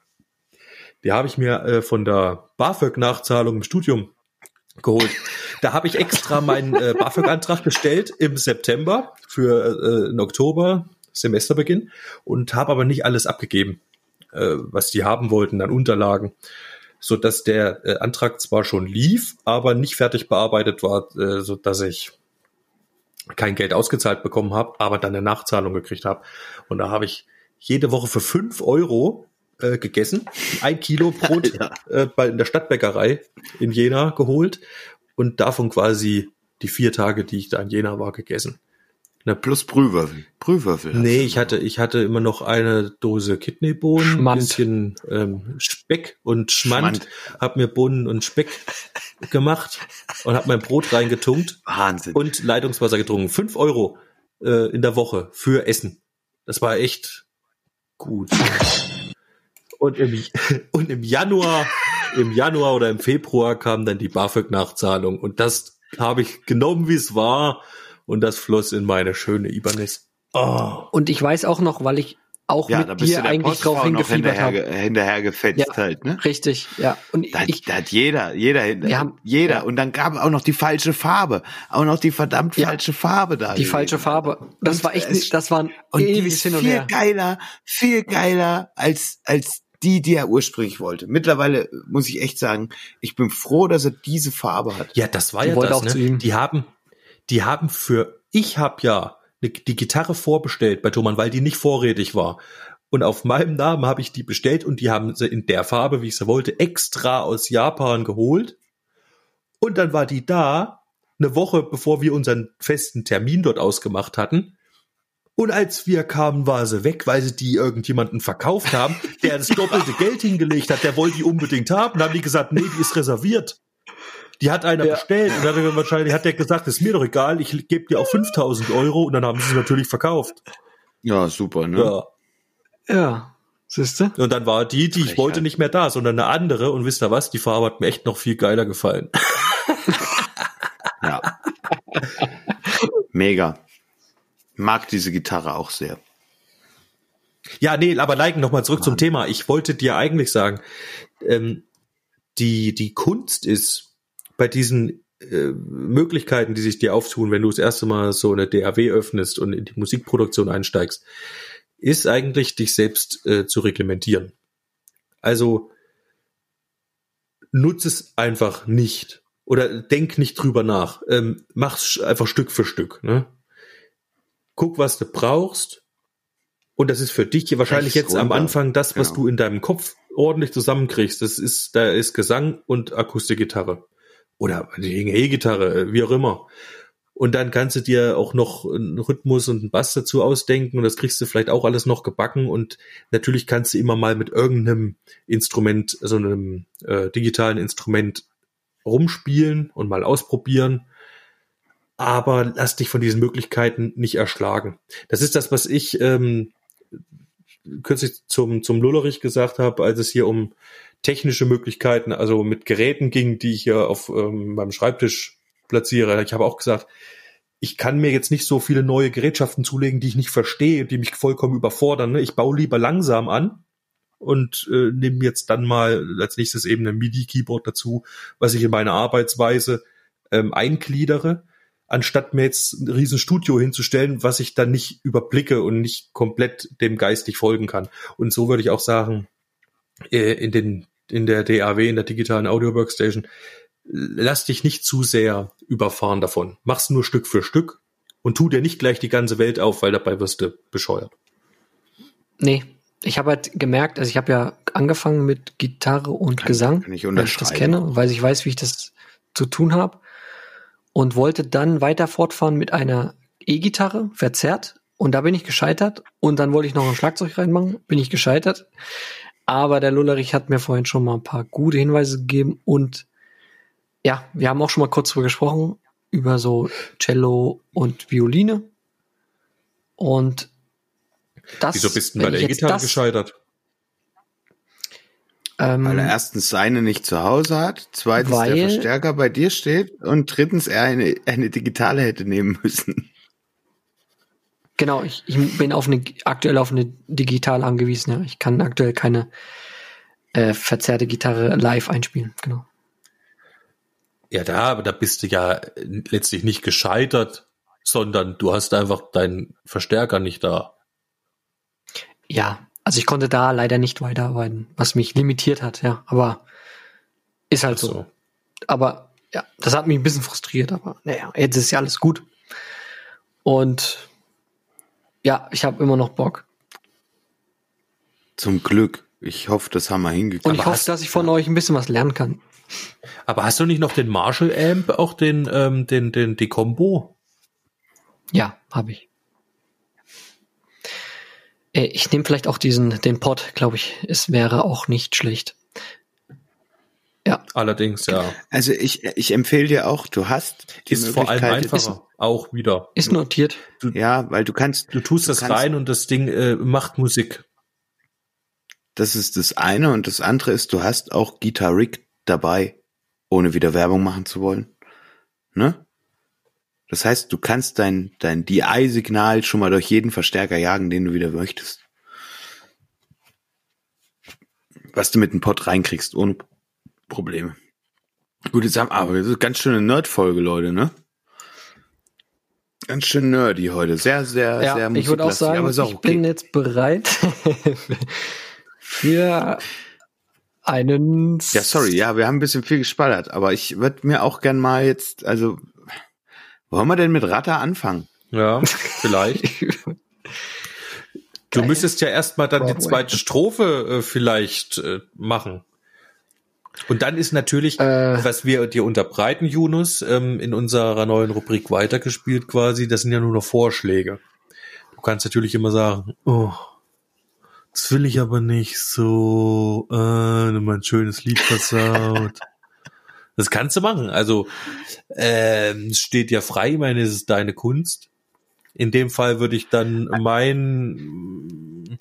die habe ich mir äh, von der BAföG-Nachzahlung im Studium geholt. Da habe ich extra meinen äh, BAföG-Antrag gestellt im September für äh, den Oktober, Semesterbeginn, und habe aber nicht alles abgegeben, äh, was die haben wollten an Unterlagen, so dass der äh, Antrag zwar schon lief, aber nicht fertig bearbeitet war, äh, so dass ich kein Geld ausgezahlt bekommen habe, aber dann eine Nachzahlung gekriegt habe. Und da habe ich jede Woche für fünf Euro äh, gegessen, ein Kilo *laughs* Brot äh, bei in der Stadtbäckerei in Jena geholt und davon quasi die vier Tage, die ich da in Jena war, gegessen. Na, plus Brühwürfel. Brühwürfel. Nee, ich hatte, ich hatte immer noch eine Dose Kidneybohnen, ein bisschen ähm, Speck und Schmand. Schmand. Hab mir Bohnen und Speck gemacht und hab mein Brot reingetunkt. Wahnsinn. Und Leitungswasser getrunken. Fünf Euro äh, in der Woche für Essen. Das war echt gut. Und im, *laughs* und im Januar, im Januar oder im Februar kam dann die BAföG-Nachzahlung. Und das habe ich genommen, wie es war. Und das floss in meine schöne Ibanez. Oh. Und ich weiß auch noch, weil ich auch ja, mit dir eigentlich drauf hingefiebert habe. Hinterher gefetzt ja, halt, ne? Richtig, ja. Und da, ich, da hat jeder, jeder, wir haben, jeder. Ja. Und dann gab auch noch die falsche Farbe, auch noch die verdammt falsche Farbe da. Die falsche Farbe. Das und war echt, nicht, das war ein und ewiges Hin und viel her. geiler, viel geiler als als die, die er ursprünglich wollte. Mittlerweile muss ich echt sagen, ich bin froh, dass er diese Farbe hat. Ja, das war die ja das. Ne? Die haben, die haben für, ich habe ja ne, die Gitarre vorbestellt bei Thomann, weil die nicht vorrätig war. Und auf meinem Namen habe ich die bestellt und die haben sie in der Farbe, wie ich sie wollte, extra aus Japan geholt. Und dann war die da, eine Woche bevor wir unseren festen Termin dort ausgemacht hatten. Und als wir kamen, war sie weg, weil sie die irgendjemanden verkauft haben, der das doppelte *laughs* Geld hingelegt hat, der wollte die unbedingt haben. Dann haben die gesagt, nee, die ist reserviert. Die hat einer ja. bestellt und dann hat wahrscheinlich hat der gesagt, ist mir doch egal, ich gebe dir auch 5000 Euro und dann haben sie sie natürlich verkauft. Ja, super, ne? Ja. Ja. Siehste? Und dann war die, die ich wollte, nicht mehr da, sondern eine andere. Und wisst ihr was? Die Farbe hat mir echt noch viel geiler gefallen. ja. Mega mag diese Gitarre auch sehr. Ja, nee, aber Leiken, nochmal zurück Mann. zum Thema. Ich wollte dir eigentlich sagen, ähm, die, die Kunst ist bei diesen äh, Möglichkeiten, die sich dir auftun, wenn du das erste Mal so eine DAW öffnest und in die Musikproduktion einsteigst, ist eigentlich, dich selbst äh, zu reglementieren. Also nutze es einfach nicht oder denk nicht drüber nach. Ähm, mach's einfach Stück für Stück. Ne? Guck, was du brauchst. Und das ist für dich hier wahrscheinlich jetzt runter. am Anfang das, was genau. du in deinem Kopf ordentlich zusammenkriegst. Das ist, da ist Gesang und Akustikgitarre. Oder die E-Gitarre, wie auch immer. Und dann kannst du dir auch noch einen Rhythmus und einen Bass dazu ausdenken und das kriegst du vielleicht auch alles noch gebacken und natürlich kannst du immer mal mit irgendeinem Instrument, so einem äh, digitalen Instrument rumspielen und mal ausprobieren aber lass dich von diesen Möglichkeiten nicht erschlagen. Das ist das, was ich ähm, kürzlich zum, zum Lullerich gesagt habe, als es hier um technische Möglichkeiten, also mit Geräten ging, die ich hier auf ähm, meinem Schreibtisch platziere. Ich habe auch gesagt, ich kann mir jetzt nicht so viele neue Gerätschaften zulegen, die ich nicht verstehe, die mich vollkommen überfordern. Ne? Ich baue lieber langsam an und äh, nehme jetzt dann mal als nächstes eben ein MIDI-Keyboard dazu, was ich in meine Arbeitsweise ähm, eingliedere anstatt mir jetzt ein Riesenstudio hinzustellen, was ich dann nicht überblicke und nicht komplett dem geistig folgen kann. Und so würde ich auch sagen, äh, in den, in der DAW, in der digitalen Audio Workstation, lass dich nicht zu sehr überfahren davon. Mach's nur Stück für Stück und tu dir nicht gleich die ganze Welt auf, weil dabei wirst du bescheuert. nee. Ich habe halt gemerkt, also ich habe ja angefangen mit Gitarre und kann, Gesang, kann ich weil ich das kenne, weil ich weiß, wie ich das zu tun habe. Und wollte dann weiter fortfahren mit einer E-Gitarre, verzerrt. Und da bin ich gescheitert. Und dann wollte ich noch ein Schlagzeug reinmachen, bin ich gescheitert. Aber der Lullerich hat mir vorhin schon mal ein paar gute Hinweise gegeben. Und ja, wir haben auch schon mal kurz drüber gesprochen, über so Cello und Violine. Und das. Wieso bist du bei der E-Gitarre gescheitert? Ähm, weil er erstens seine nicht zu Hause hat, zweitens weil, der Verstärker bei dir steht und drittens er eine, eine digitale hätte nehmen müssen. Genau, ich, ich bin auf eine, aktuell auf eine digital angewiesen. Ja. Ich kann aktuell keine äh, verzerrte Gitarre live einspielen. Genau. Ja, da, aber da bist du ja letztlich nicht gescheitert, sondern du hast einfach deinen Verstärker nicht da. Ja, also ich konnte da leider nicht weiterarbeiten, was mich limitiert hat, ja. Aber ist halt so. so. Aber ja, das hat mich ein bisschen frustriert, aber naja, jetzt ist ja alles gut. Und ja, ich habe immer noch Bock. Zum Glück. Ich hoffe, das haben wir hingekriegt. Und ich hoffe, dass ich von euch ein bisschen was lernen kann. Aber hast du nicht noch den Marshall Amp, auch den, ähm, den, den, die Combo? Ja, habe ich. Äh, ich nehme vielleicht auch diesen, den Pod, glaube ich. Es wäre auch nicht schlecht. Ja. Allerdings, ja. Also ich, ich empfehle dir auch, du hast die ist vor allem einfacher, ist, auch wieder. Ist notiert. Du, ja, weil du kannst. Du tust du das kannst, rein und das Ding äh, macht Musik. Das ist das eine und das andere ist, du hast auch Guitar Rig dabei, ohne wieder Werbung machen zu wollen. Ne? Das heißt, du kannst dein, dein DI-Signal schon mal durch jeden Verstärker jagen, den du wieder möchtest. Was du mit dem Pod reinkriegst, ohne Probleme. Gut, jetzt haben aber das ist ganz schöne Nerd-Folge, Leute, ne? Ganz schön nerdy heute. Sehr, sehr, ja, sehr Ich würde auch sagen, ich okay. bin jetzt bereit *laughs* für einen. Ja, sorry, ja, wir haben ein bisschen viel gespallert, aber ich würde mir auch gern mal jetzt, also wollen wir denn mit Ratter anfangen? Ja, vielleicht. *laughs* du müsstest ja erstmal dann die zweite Strophe äh, vielleicht äh, machen. Und dann ist natürlich, äh, was wir dir unterbreiten, Yunus, ähm, in unserer neuen Rubrik weitergespielt quasi, das sind ja nur noch Vorschläge. Du kannst natürlich immer sagen, oh, das will ich aber nicht so, äh, ein schönes Lied versaut. *laughs* Das kannst du machen. Also äh, es steht ja frei, ich meine, es ist deine Kunst. In dem Fall würde ich dann mein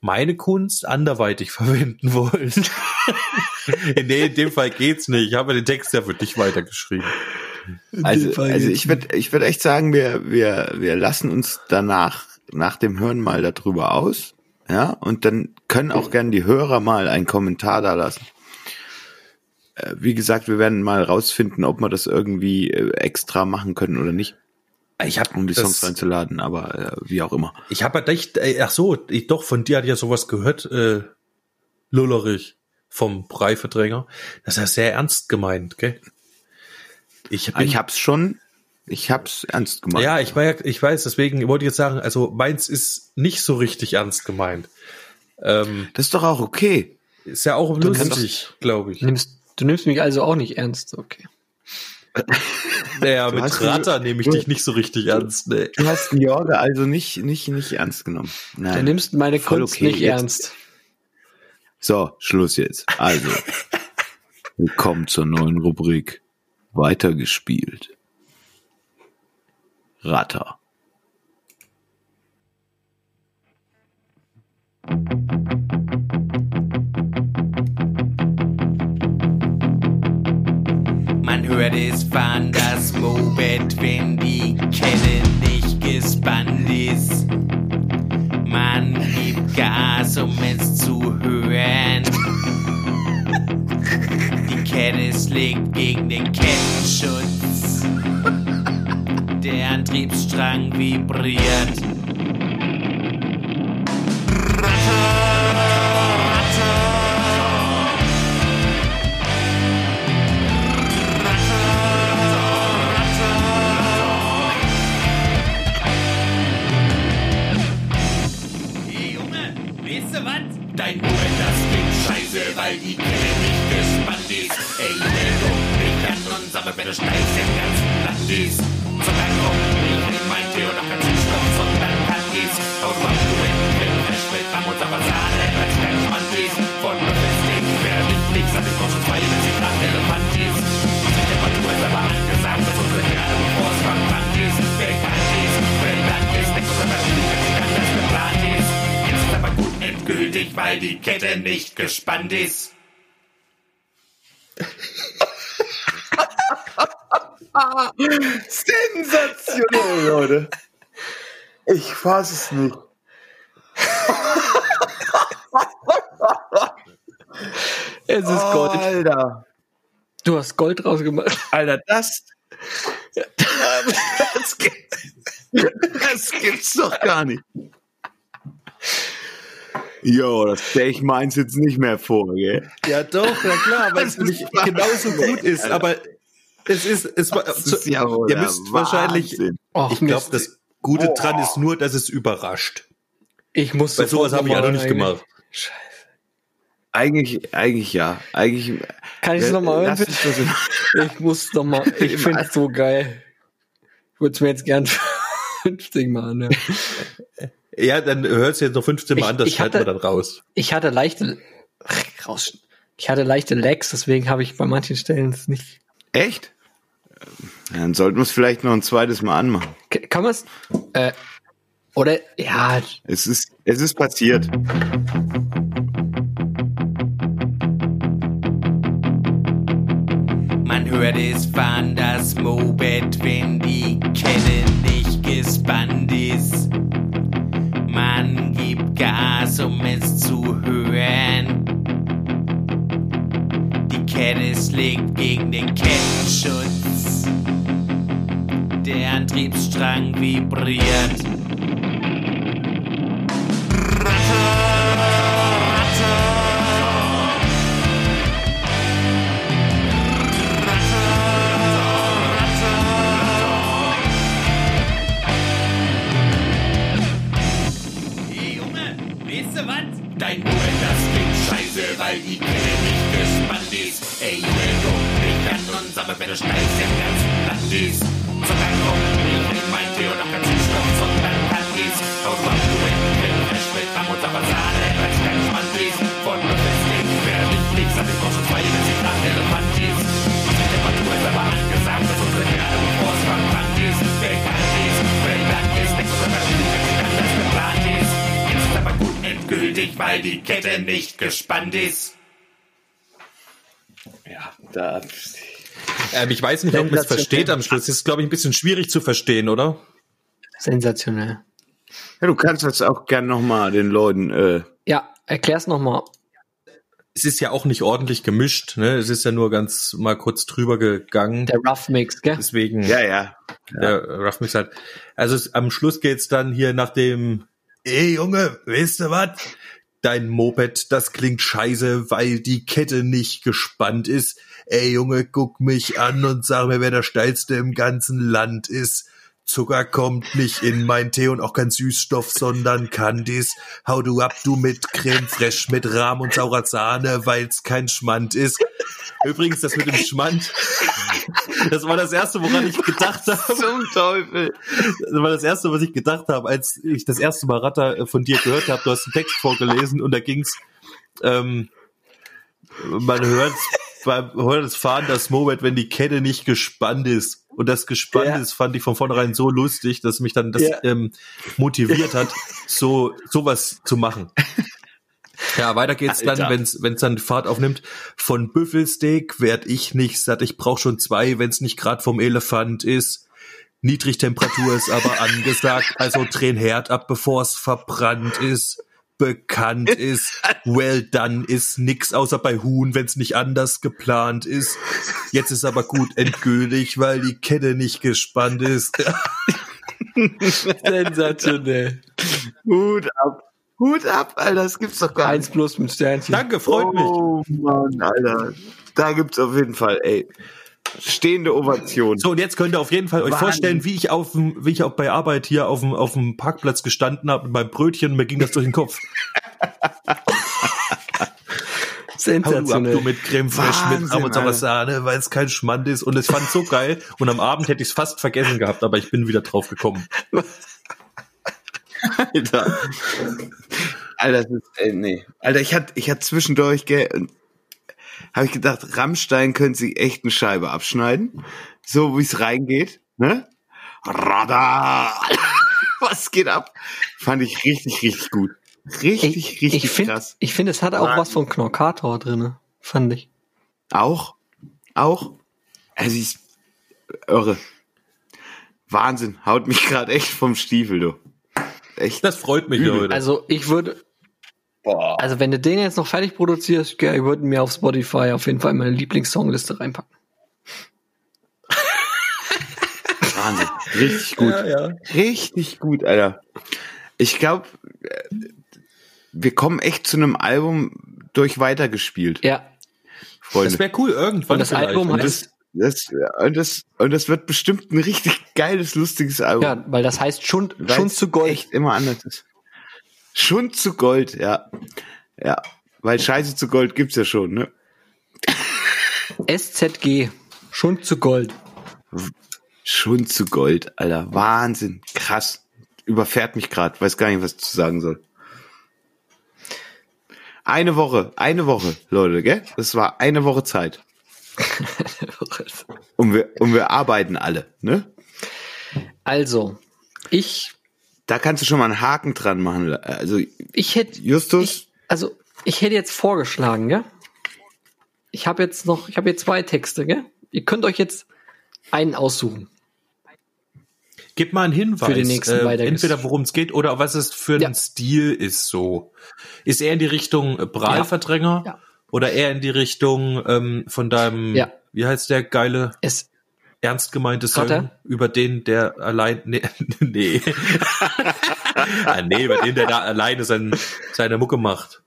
meine Kunst anderweitig *laughs* verwenden wollen. *laughs* nee, in dem Fall geht's nicht. Ich habe den Text ja für dich weitergeschrieben. Also, also ich würde ich würde echt sagen, wir, wir, wir lassen uns danach, nach dem Hören mal darüber aus. Ja, und dann können auch gern die Hörer mal einen Kommentar da lassen. Äh, wie gesagt, wir werden mal rausfinden, ob wir das irgendwie äh, extra machen können oder nicht. Ich habe um die Songs reinzuladen, aber äh, wie auch immer. Ich habe echt, äh, ach so, ich, doch von dir hatte ich ja sowas gehört, äh, Lullerich vom Breiverdränger. Das ist ja sehr ernst gemeint, gell? Ich, bin, ich hab's schon, ich hab's ernst gemeint. Ja, ich, war, ich weiß, deswegen wollte ich jetzt sagen, also meins ist nicht so richtig ernst gemeint. Ähm, das ist doch auch okay. Ist ja auch lustig, glaube ich. Nimmst, Du nimmst mich also auch nicht ernst, okay. *laughs* Naja, du mit Rata nehme ich dich nicht so richtig ernst. Nee. Du hast Jorge also nicht, nicht, nicht ernst genommen. Nein. Du nimmst meine Kunst okay, nicht jetzt. ernst. So, Schluss jetzt. Also, *laughs* willkommen zur neuen Rubrik. Weitergespielt. Ratter. Hört es fahren das Moped, wenn die Kette nicht gespannt ist. Man gibt Gas, um es zu hören. Die Kette schlägt gegen den Kettenschutz. Der Antriebsstrang vibriert. Du steigst im ganzen Land dies. Sogar kommt nicht in mein Tee und auch kein Süßstoff, sondern Candies. Aus Wapduin, Film, Fisch mit Lamm und Sahne, als kein Schmantis. Von Befestigt werde ich nichts, hab ich auch schon zwei Zitat Elefantis. Die Temperatur ist aber angesagt, dass unsere Erde bevor es verbrannt ist. Wer kann dies, wer Land ist, denkt unser Verfügung, kann das geplant ist. Jetzt ist aber gut endgültig, weil die Kette nicht gespannt ist. Sensationell, Leute. Ich fasse es nicht. es ist oh, Gold. Alter. Du hast Gold rausgemacht. Alter, das. Das, das gibt's doch gar nicht. Jo, das stelle ich meins jetzt nicht mehr vor, gell? Ja, doch, na klar, weil es nämlich genauso gut ist, aber es ist, es war, ist ja ihr müsst Wahnsinn. wahrscheinlich, Och, ich glaube, das Gute oh. dran ist nur, dass es überrascht. Ich muss Bei sowas habe ich ja noch nicht gemacht. Scheiße. Eigentlich, eigentlich ja. Eigentlich. Kann ich es nochmal hören? Ich muss nochmal, *laughs* ich finde es so geil. Ich würde es mir jetzt gern *laughs* 50 Mal anhören. *laughs* Ja, dann hört es jetzt noch 15 Mal ich, an, das schneiden wir dann raus. Ich hatte leichte, raus. Ich hatte leichte Lags, deswegen habe ich bei manchen Stellen es nicht. Echt? Dann sollten wir es vielleicht noch ein zweites Mal anmachen. Kann man es? Äh, oder, ja. Es ist, es ist passiert. Man hört es fahren, das Moped, wenn die Kette nicht gespannt ist. Man gibt Gas, um es zu hören. Kette schlägt gegen den Kettenschutz. Der Antriebsstrang vibriert. Gespannt ist. Ja, da. Ähm, ich weiß nicht, ob man es versteht am Schluss. Das ist, glaube ich, ein bisschen schwierig zu verstehen, oder? Sensationell. Ja, du kannst das auch gern nochmal den Leuten. Äh ja, erklär's nochmal. Es ist ja auch nicht ordentlich gemischt, ne? Es ist ja nur ganz mal kurz drüber gegangen. Der Rough Mix, gell? Deswegen. Ja, ja. ja. Der Rough Mix halt. Also es, am Schluss geht's dann hier nach dem ey Junge, weißt du was? Dein Moped, das klingt scheiße, weil die Kette nicht gespannt ist. Ey Junge, guck mich an und sag mir, wer der steilste im ganzen Land ist. Zucker kommt nicht in mein Tee und auch kein Süßstoff, sondern Candies. Hau du ab, du mit Creme fraiche, mit Rahm und saurer Sahne, weil's kein Schmand ist. Übrigens, das mit dem Schmand, das war das erste, woran ich gedacht habe. Zum Teufel. Das war das erste, was ich gedacht habe, als ich das erste Mal Ratter äh, von dir gehört habe. Du hast einen Text vorgelesen und da ging's, ähm, man hört beim hört das Fahren das Moment, wenn die Kette nicht gespannt ist. Und das gespannt ja. ist, fand ich von vornherein so lustig, dass mich dann das ja. ähm, motiviert hat, *laughs* so sowas zu machen. Ja, weiter geht's Alter. dann, wenn's wenn's dann Fahrt aufnimmt. Von Büffelsteak werd ich nicht satt. Ich brauch schon zwei, wenn's nicht grad vom Elefant ist. Niedrigtemperatur ist aber *laughs* angesagt, also drehen Herd ab, bevor's verbrannt ist. Bekannt *laughs* ist, well done ist nix außer bei Huhn, wenn's nicht anders geplant ist. Jetzt ist aber gut endgültig, weil die Kette nicht gespannt ist. *laughs* Sensationell. Hut ab. Hut ab, Alter, das gibt's doch gar nicht. Eins plus mit Sternchen. Danke, freut oh, mich. Oh Mann, Alter. Da gibt's auf jeden Fall, ey. Stehende Ovation. So, und jetzt könnt ihr auf jeden Fall euch vorstellen, wie ich auf dem, wie ich auch bei Arbeit hier auf dem, auf dem Parkplatz gestanden habe mit meinem Brötchen und mir ging das durch den Kopf. *laughs* Sensationell. Hau du mit Creme Fraiche, mit Ramazzotti Sahne, weil es kein Schmand ist. Und es fand so geil. Und am Abend hätte ich es fast vergessen gehabt, aber ich bin wieder drauf gekommen. Alter. Alter, das ist, ey, nee. Alter, ich hatte, ich hatte zwischendurch, gell, habe ich gedacht, Rammstein könnte sich echt eine Scheibe abschneiden. So, wie es reingeht, ne? Radar! *laughs* Was geht ab? Fand ich richtig, richtig gut. Richtig, ich, richtig ich find, krass. Ich finde, es hat auch Mann. was von Knorkator drinne, fand ich. Auch? Auch? Also ist irre. Wahnsinn, haut mich gerade echt vom Stiefel, du. Echt. Das freut mich, Leute. Also ich würde, Boah. also wenn du den jetzt noch fertig produzierst, ich würde mir auf Spotify auf jeden Fall in meine Lieblingssongliste reinpacken. *laughs* Wahnsinn, richtig gut. Ja, ja. Richtig gut, Alter. Ich glaube, wir kommen echt zu einem Album durch weitergespielt. Ja. Freunde. Das wäre cool irgendwann. Und das Album heißt das, und, das, und das wird bestimmt ein richtig geiles, lustiges Album. Ja, weil das heißt Schund, Schund zu Gold. Echt immer anders ist. Schund zu Gold, ja. Ja. Weil Scheiße zu Gold gibt's ja schon, ne? SZG. Schund zu Gold. Schund zu Gold, Alter. Wahnsinn. Krass. Überfährt mich gerade. Weiß gar nicht, was ich zu sagen soll. Eine Woche, eine Woche, Leute, gell? Das war eine Woche Zeit. *laughs* und, wir, und wir arbeiten alle, ne? Also, ich. Da kannst du schon mal einen Haken dran machen. Also, ich hätte. Justus? Ich, also, ich hätte jetzt vorgeschlagen, gell? Ich habe jetzt noch, ich habe hier zwei Texte, gell? Ihr könnt euch jetzt einen aussuchen. Gib mal einen Hinweis. Für den nächsten äh, Entweder worum es geht oder was es für ein ja. Stil ist so. Ist er in die Richtung Prallverdränger? Ja. ja. Oder eher in die Richtung ähm, von deinem, ja. wie heißt der geile, es ernst gemeinte Song, über den der allein, nee, *laughs* nee. ah, nee, über den der da alleine sein, seine Mucke macht.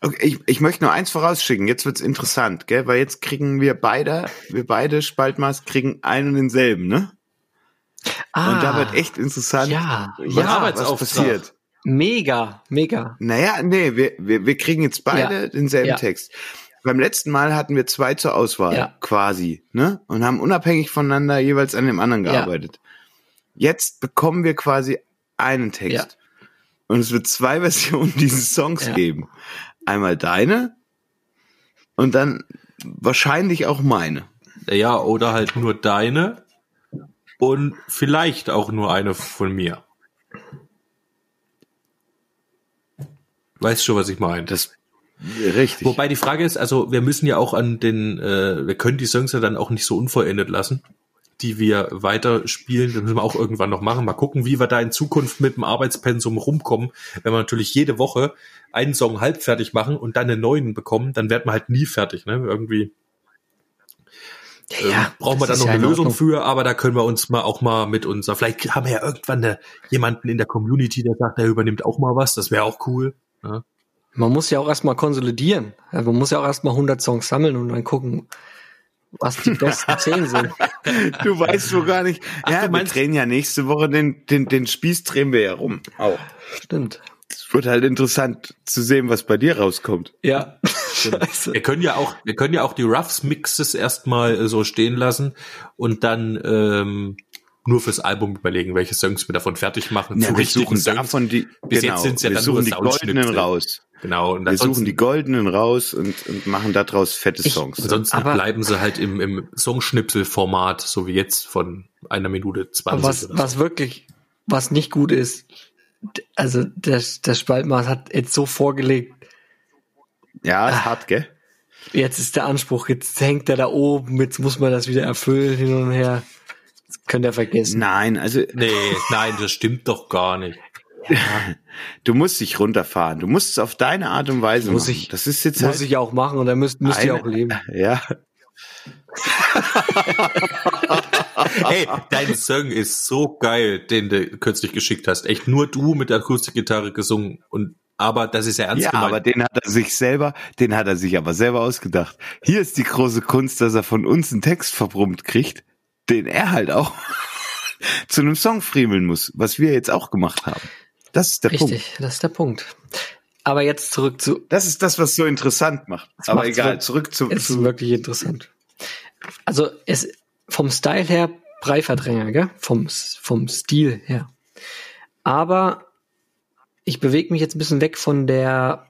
Okay, ich, ich möchte nur eins vorausschicken, jetzt wird's interessant, gell? Weil jetzt kriegen wir beide, wir beide Spaltmaß kriegen einen und denselben, ne? Ah, und da wird echt interessant, ja, was, ja, was passiert. Mega, mega. Naja, nee, wir, wir, wir kriegen jetzt beide ja. denselben ja. Text. Beim letzten Mal hatten wir zwei zur Auswahl, ja. quasi, ne? Und haben unabhängig voneinander jeweils an dem anderen gearbeitet. Jetzt bekommen wir quasi einen Text. Und es wird zwei *laughs* Versionen dieses Songs geben. Einmal deine und dann wahrscheinlich auch meine. Ja, oder halt nur deine und vielleicht auch nur eine von mir. Weißt schon, was ich meine? Das richtig. Wobei die Frage ist, also wir müssen ja auch an den, äh, wir können die Songs ja dann auch nicht so unvollendet lassen, die wir weiter spielen. Das müssen wir auch irgendwann noch machen. Mal gucken, wie wir da in Zukunft mit dem Arbeitspensum rumkommen. Wenn wir natürlich jede Woche einen Song halb fertig machen und dann einen neuen bekommen, dann werden wir halt nie fertig. Ne? Irgendwie ja, ja, ähm, brauchen wir da noch ja eine Lösung für, aber da können wir uns mal auch mal mit unser, vielleicht haben wir ja irgendwann eine, jemanden in der Community, der sagt, der übernimmt auch mal was, das wäre auch cool. Ja. Man muss ja auch erstmal konsolidieren. Man muss ja auch erstmal 100 Songs sammeln und dann gucken, was die besten *laughs* 10 sind. Du weißt so gar nicht. Ach, ja, wir drehen ja nächste Woche den, den, den Spieß drehen wir ja rum. Auch. Stimmt. Es wird halt interessant zu sehen, was bei dir rauskommt. Ja. *laughs* wir können ja auch, wir können ja auch die Roughs Mixes erstmal äh, so stehen lassen und dann ähm, nur fürs Album überlegen, welche Songs wir davon fertig machen. Ja, wir suchen Songs. davon die, Bis genau, jetzt sind ja wir dann suchen die goldenen raus. Genau. Und wir suchen die goldenen raus und, und machen daraus fette Songs. Ich, ansonsten bleiben sie halt im, im Songschnipselformat, so wie jetzt von einer Minute zwanzig. Was, so. was wirklich, was nicht gut ist, also der, der Spaltmaß hat jetzt so vorgelegt. Ja, ist ah, hart, gell? Jetzt ist der Anspruch, jetzt hängt er da oben, jetzt muss man das wieder erfüllen hin und her. Könnt ihr vergessen. Nein, also. Nee, nein, das stimmt doch gar nicht. Ja. *laughs* Du musst dich runterfahren. Du musst es auf deine Art und Weise muss machen. Ich, das ist jetzt muss halt ich auch machen und dann müsst, müsst eine, ihr auch leben. *laughs* Ja. *laughs* hey, dein Song ist so geil, den du kürzlich geschickt hast. Echt nur du mit der Akustikgitarre gesungen und aber das ist ja ernst ja, gemeint. aber den hat er sich selber, den hat er sich aber selber ausgedacht. Hier ist die große Kunst, dass er von uns einen Text verbrummt kriegt den er halt auch zu einem Song friemeln muss, was wir jetzt auch gemacht haben. Das ist der Richtig, Punkt. Richtig, das ist der Punkt. Aber jetzt zurück zu. Das ist das, was so interessant macht. Aber egal, zurück, zurück zu. Es ist wirklich interessant. Also es vom Style her Breiverdränger, gell? Vom, vom Stil her. Aber ich bewege mich jetzt ein bisschen weg von der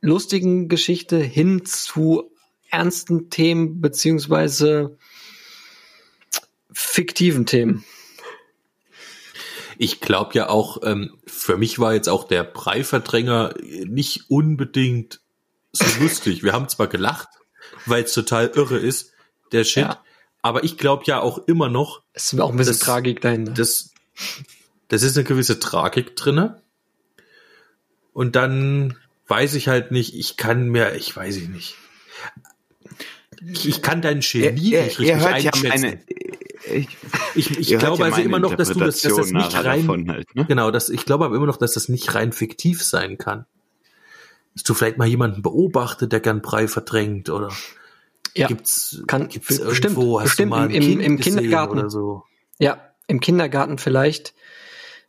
lustigen Geschichte hin zu ernsten Themen beziehungsweise fiktiven Themen. Ich glaube ja auch, ähm, für mich war jetzt auch der Breiverdränger nicht unbedingt so *laughs* lustig. Wir haben zwar gelacht, weil es total irre ist, der Shit, ja. aber ich glaube ja auch immer noch. Es ist auch ein bisschen dass, Tragik dahinter. Das, das ist eine gewisse Tragik drinne. Und dann weiß ich halt nicht, ich kann mir, ich weiß ich nicht. Ich kann dein Genie er, er, nicht richtig einschätzen. Ja eine, ich, ich, ich glaube ja also immer noch, dass du das, dass das nicht rein, halt, ne? genau, das, ich glaube aber immer noch, dass das nicht rein fiktiv sein kann. Dass du vielleicht mal jemanden beobachtet, der gern Brei verdrängt oder ja, gibt's, kann, gibt's bestimmt, irgendwo, hast bestimmt du mal im, kind im Kindergarten oder so? Ja, im Kindergarten vielleicht,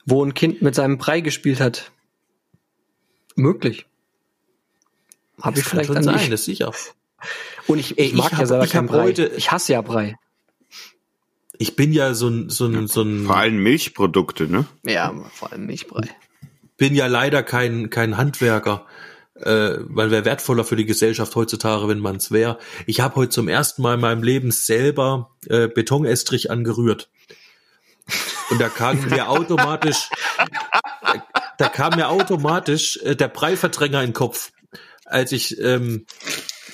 wo ein Kind mit seinem Brei gespielt hat. Möglich. Habe ich vielleicht dann sein, nicht. das sicher. Und ich, ich mag ich ja selber keinen Brei. Heute, ich hasse ja Brei. Ich bin ja so ein, so ein, so ein. Vor allem Milchprodukte, ne? Ja, vor allem Milchbrei. Bin ja leider kein, kein Handwerker, äh, weil wäre wertvoller für die Gesellschaft heutzutage, wenn man es wäre. Ich habe heute zum ersten Mal in meinem Leben selber äh, Betonestrich angerührt. Und da kam *laughs* mir automatisch, da, da kam mir automatisch äh, der Breiverdränger in den Kopf, als ich ähm,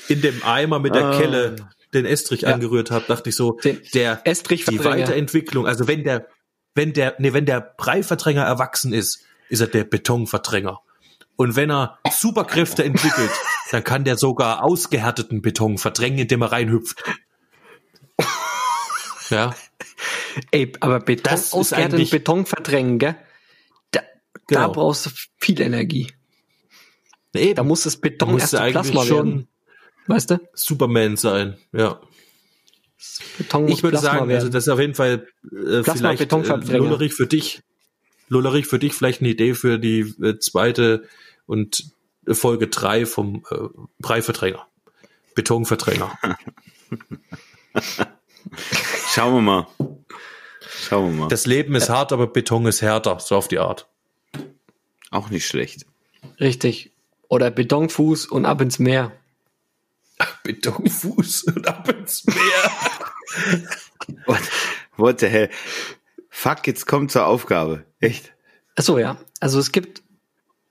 in dem Eimer mit der ah. Kelle den Estrich ja. angerührt habe, dachte ich so, den der Estrich die Weiterentwicklung, also wenn der wenn der nee, wenn der Breiverdränger erwachsen ist, ist er der Betonverdränger. Und wenn er Superkräfte entwickelt, *laughs* dann kann der sogar ausgehärteten Beton verdrängen, indem er reinhüpft. Ja. Ey, aber Beton, das ausgehärteten Beton verdrängen, gell? Da, genau. da brauchst du viel Energie. Nee, da muss das Beton erst Plasma werden. Weißt du? Superman sein, ja. Beton ich würde sagen, werden. also das ist auf jeden Fall äh, vielleicht äh, Lullerich für dich. Lullerich für dich vielleicht eine Idee für die äh, zweite und Folge drei vom äh, Breiverdränger. Betonverdränger. *laughs* Schauen wir mal. Schauen wir mal. Das Leben ist hart, aber Beton ist härter, so auf die Art. Auch nicht schlecht. Richtig. Oder Betonfuß und ab ins Meer. Betonfuß und ab ins Meer. *laughs* what, what the hell? Fuck, jetzt kommt zur Aufgabe. Echt? Achso, ja. Also es gibt,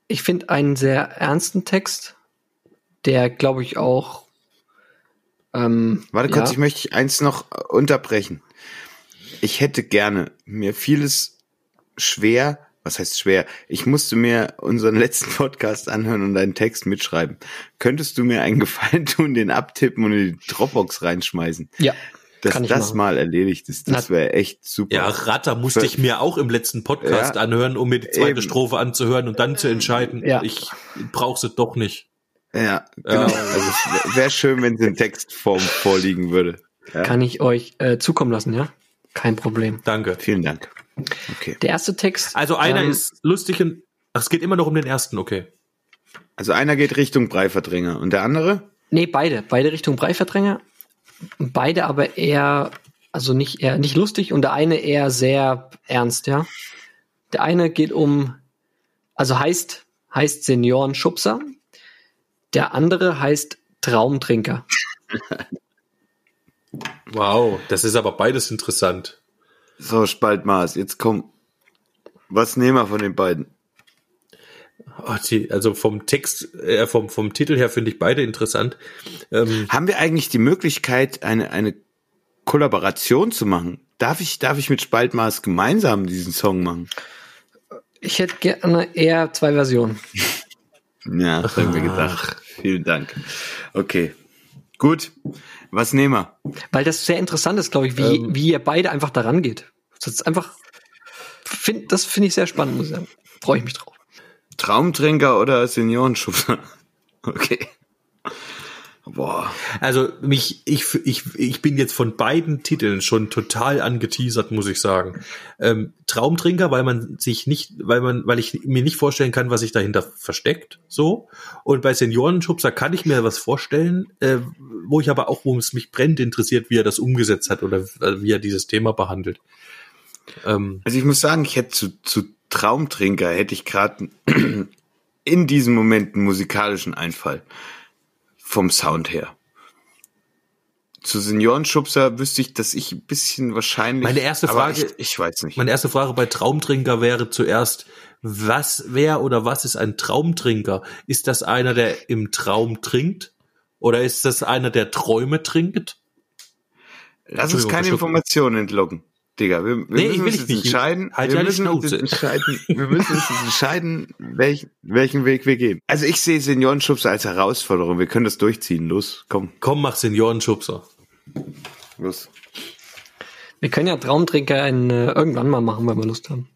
ich finde, einen sehr ernsten Text, der, glaube ich, auch. Ähm, Warte kurz, ja. ich möchte eins noch unterbrechen. Ich hätte gerne mir vieles schwer was heißt schwer? Ich musste mir unseren *laughs* letzten Podcast anhören und einen Text mitschreiben. Könntest du mir einen *laughs* Gefallen tun, den abtippen und in die Dropbox reinschmeißen? Ja. Dass das machen. mal erledigt ist, das wäre echt super. Ja, Ratter musste ich mir auch im letzten Podcast ja, anhören, um mir die zweite eben. Strophe anzuhören und dann zu entscheiden, ja. ich brauche sie doch nicht. Ja, genau. Ja. Also wäre schön, wenn sie in Textform vorliegen würde. Ja. Kann ich euch äh, zukommen lassen, ja? Kein Problem. Danke. Vielen Dank. Okay. Der erste Text. Also einer ähm, ist lustig und ach, es geht immer noch um den ersten, okay. Also einer geht Richtung Breiverdränger und der andere? Nee, beide. Beide Richtung Breiverdränger. Beide aber eher, also nicht eher nicht lustig und der eine eher sehr ernst, ja. Der eine geht um, also heißt, heißt Seniorenschubser. Der andere heißt Traumtrinker. wow, das ist aber beides interessant. So, Spaltmaß, jetzt komm. Was nehmen wir von den beiden? Oh, die, also vom Text, äh, vom, vom Titel her finde ich beide interessant. Ähm, Haben wir eigentlich die Möglichkeit, eine, eine Kollaboration zu machen? Darf ich, darf ich mit Spaltmaß gemeinsam diesen Song machen? Ich hätte gerne eher zwei Versionen. *laughs* ja, das haben wir gedacht. Vielen Dank. Okay. Gut. Was nehmen wir? Weil das sehr interessant ist, glaube ich, wie, ähm, wie ihr beide einfach daran geht. Das ist einfach, find, das finde ich sehr spannend, muss ich sagen. Freue ich mich drauf. Traumtrinker oder Seniorenschubser? *laughs* Okay. Boah. Also mich, ich, ich, ich bin jetzt von beiden Titeln schon total angeteasert, muss ich sagen. Ähm, Traumtrinker, weil man sich nicht, weil man, weil ich mir nicht vorstellen kann, was sich dahinter versteckt, so. Und bei Seniorenschubser kann ich mir was vorstellen, äh, wo ich aber auch, wo es mich brennt interessiert, wie er das umgesetzt hat oder äh, wie er dieses Thema behandelt. Ähm, also ich muss sagen, ich hätte zu, zu Traumtrinker hätte ich gerade *clears throat* in diesem Moment einen musikalischen Einfall vom Sound her. Zu Seniorenschubser wüsste ich, dass ich ein bisschen wahrscheinlich. Meine erste Frage, ich, ich, weiß nicht. Meine erste Frage bei Traumtrinker wäre zuerst, was, wer oder was ist ein Traumtrinker? Ist das einer, der im Traum trinkt? Oder ist das einer, der Träume trinkt? Lass uns keine Informationen entlocken. Digga, wir, wir nee, müssen uns nicht. entscheiden. Halt wir, müssen uns entscheiden *laughs* wir müssen uns entscheiden, welch, welchen Weg wir gehen. Also ich sehe Seniorenschubser als Herausforderung. Wir können das durchziehen. Los, komm. Komm, mach Seniorenschubser. Los. Wir können ja Traumtrinker in, äh, irgendwann mal machen, wenn wir Lust haben.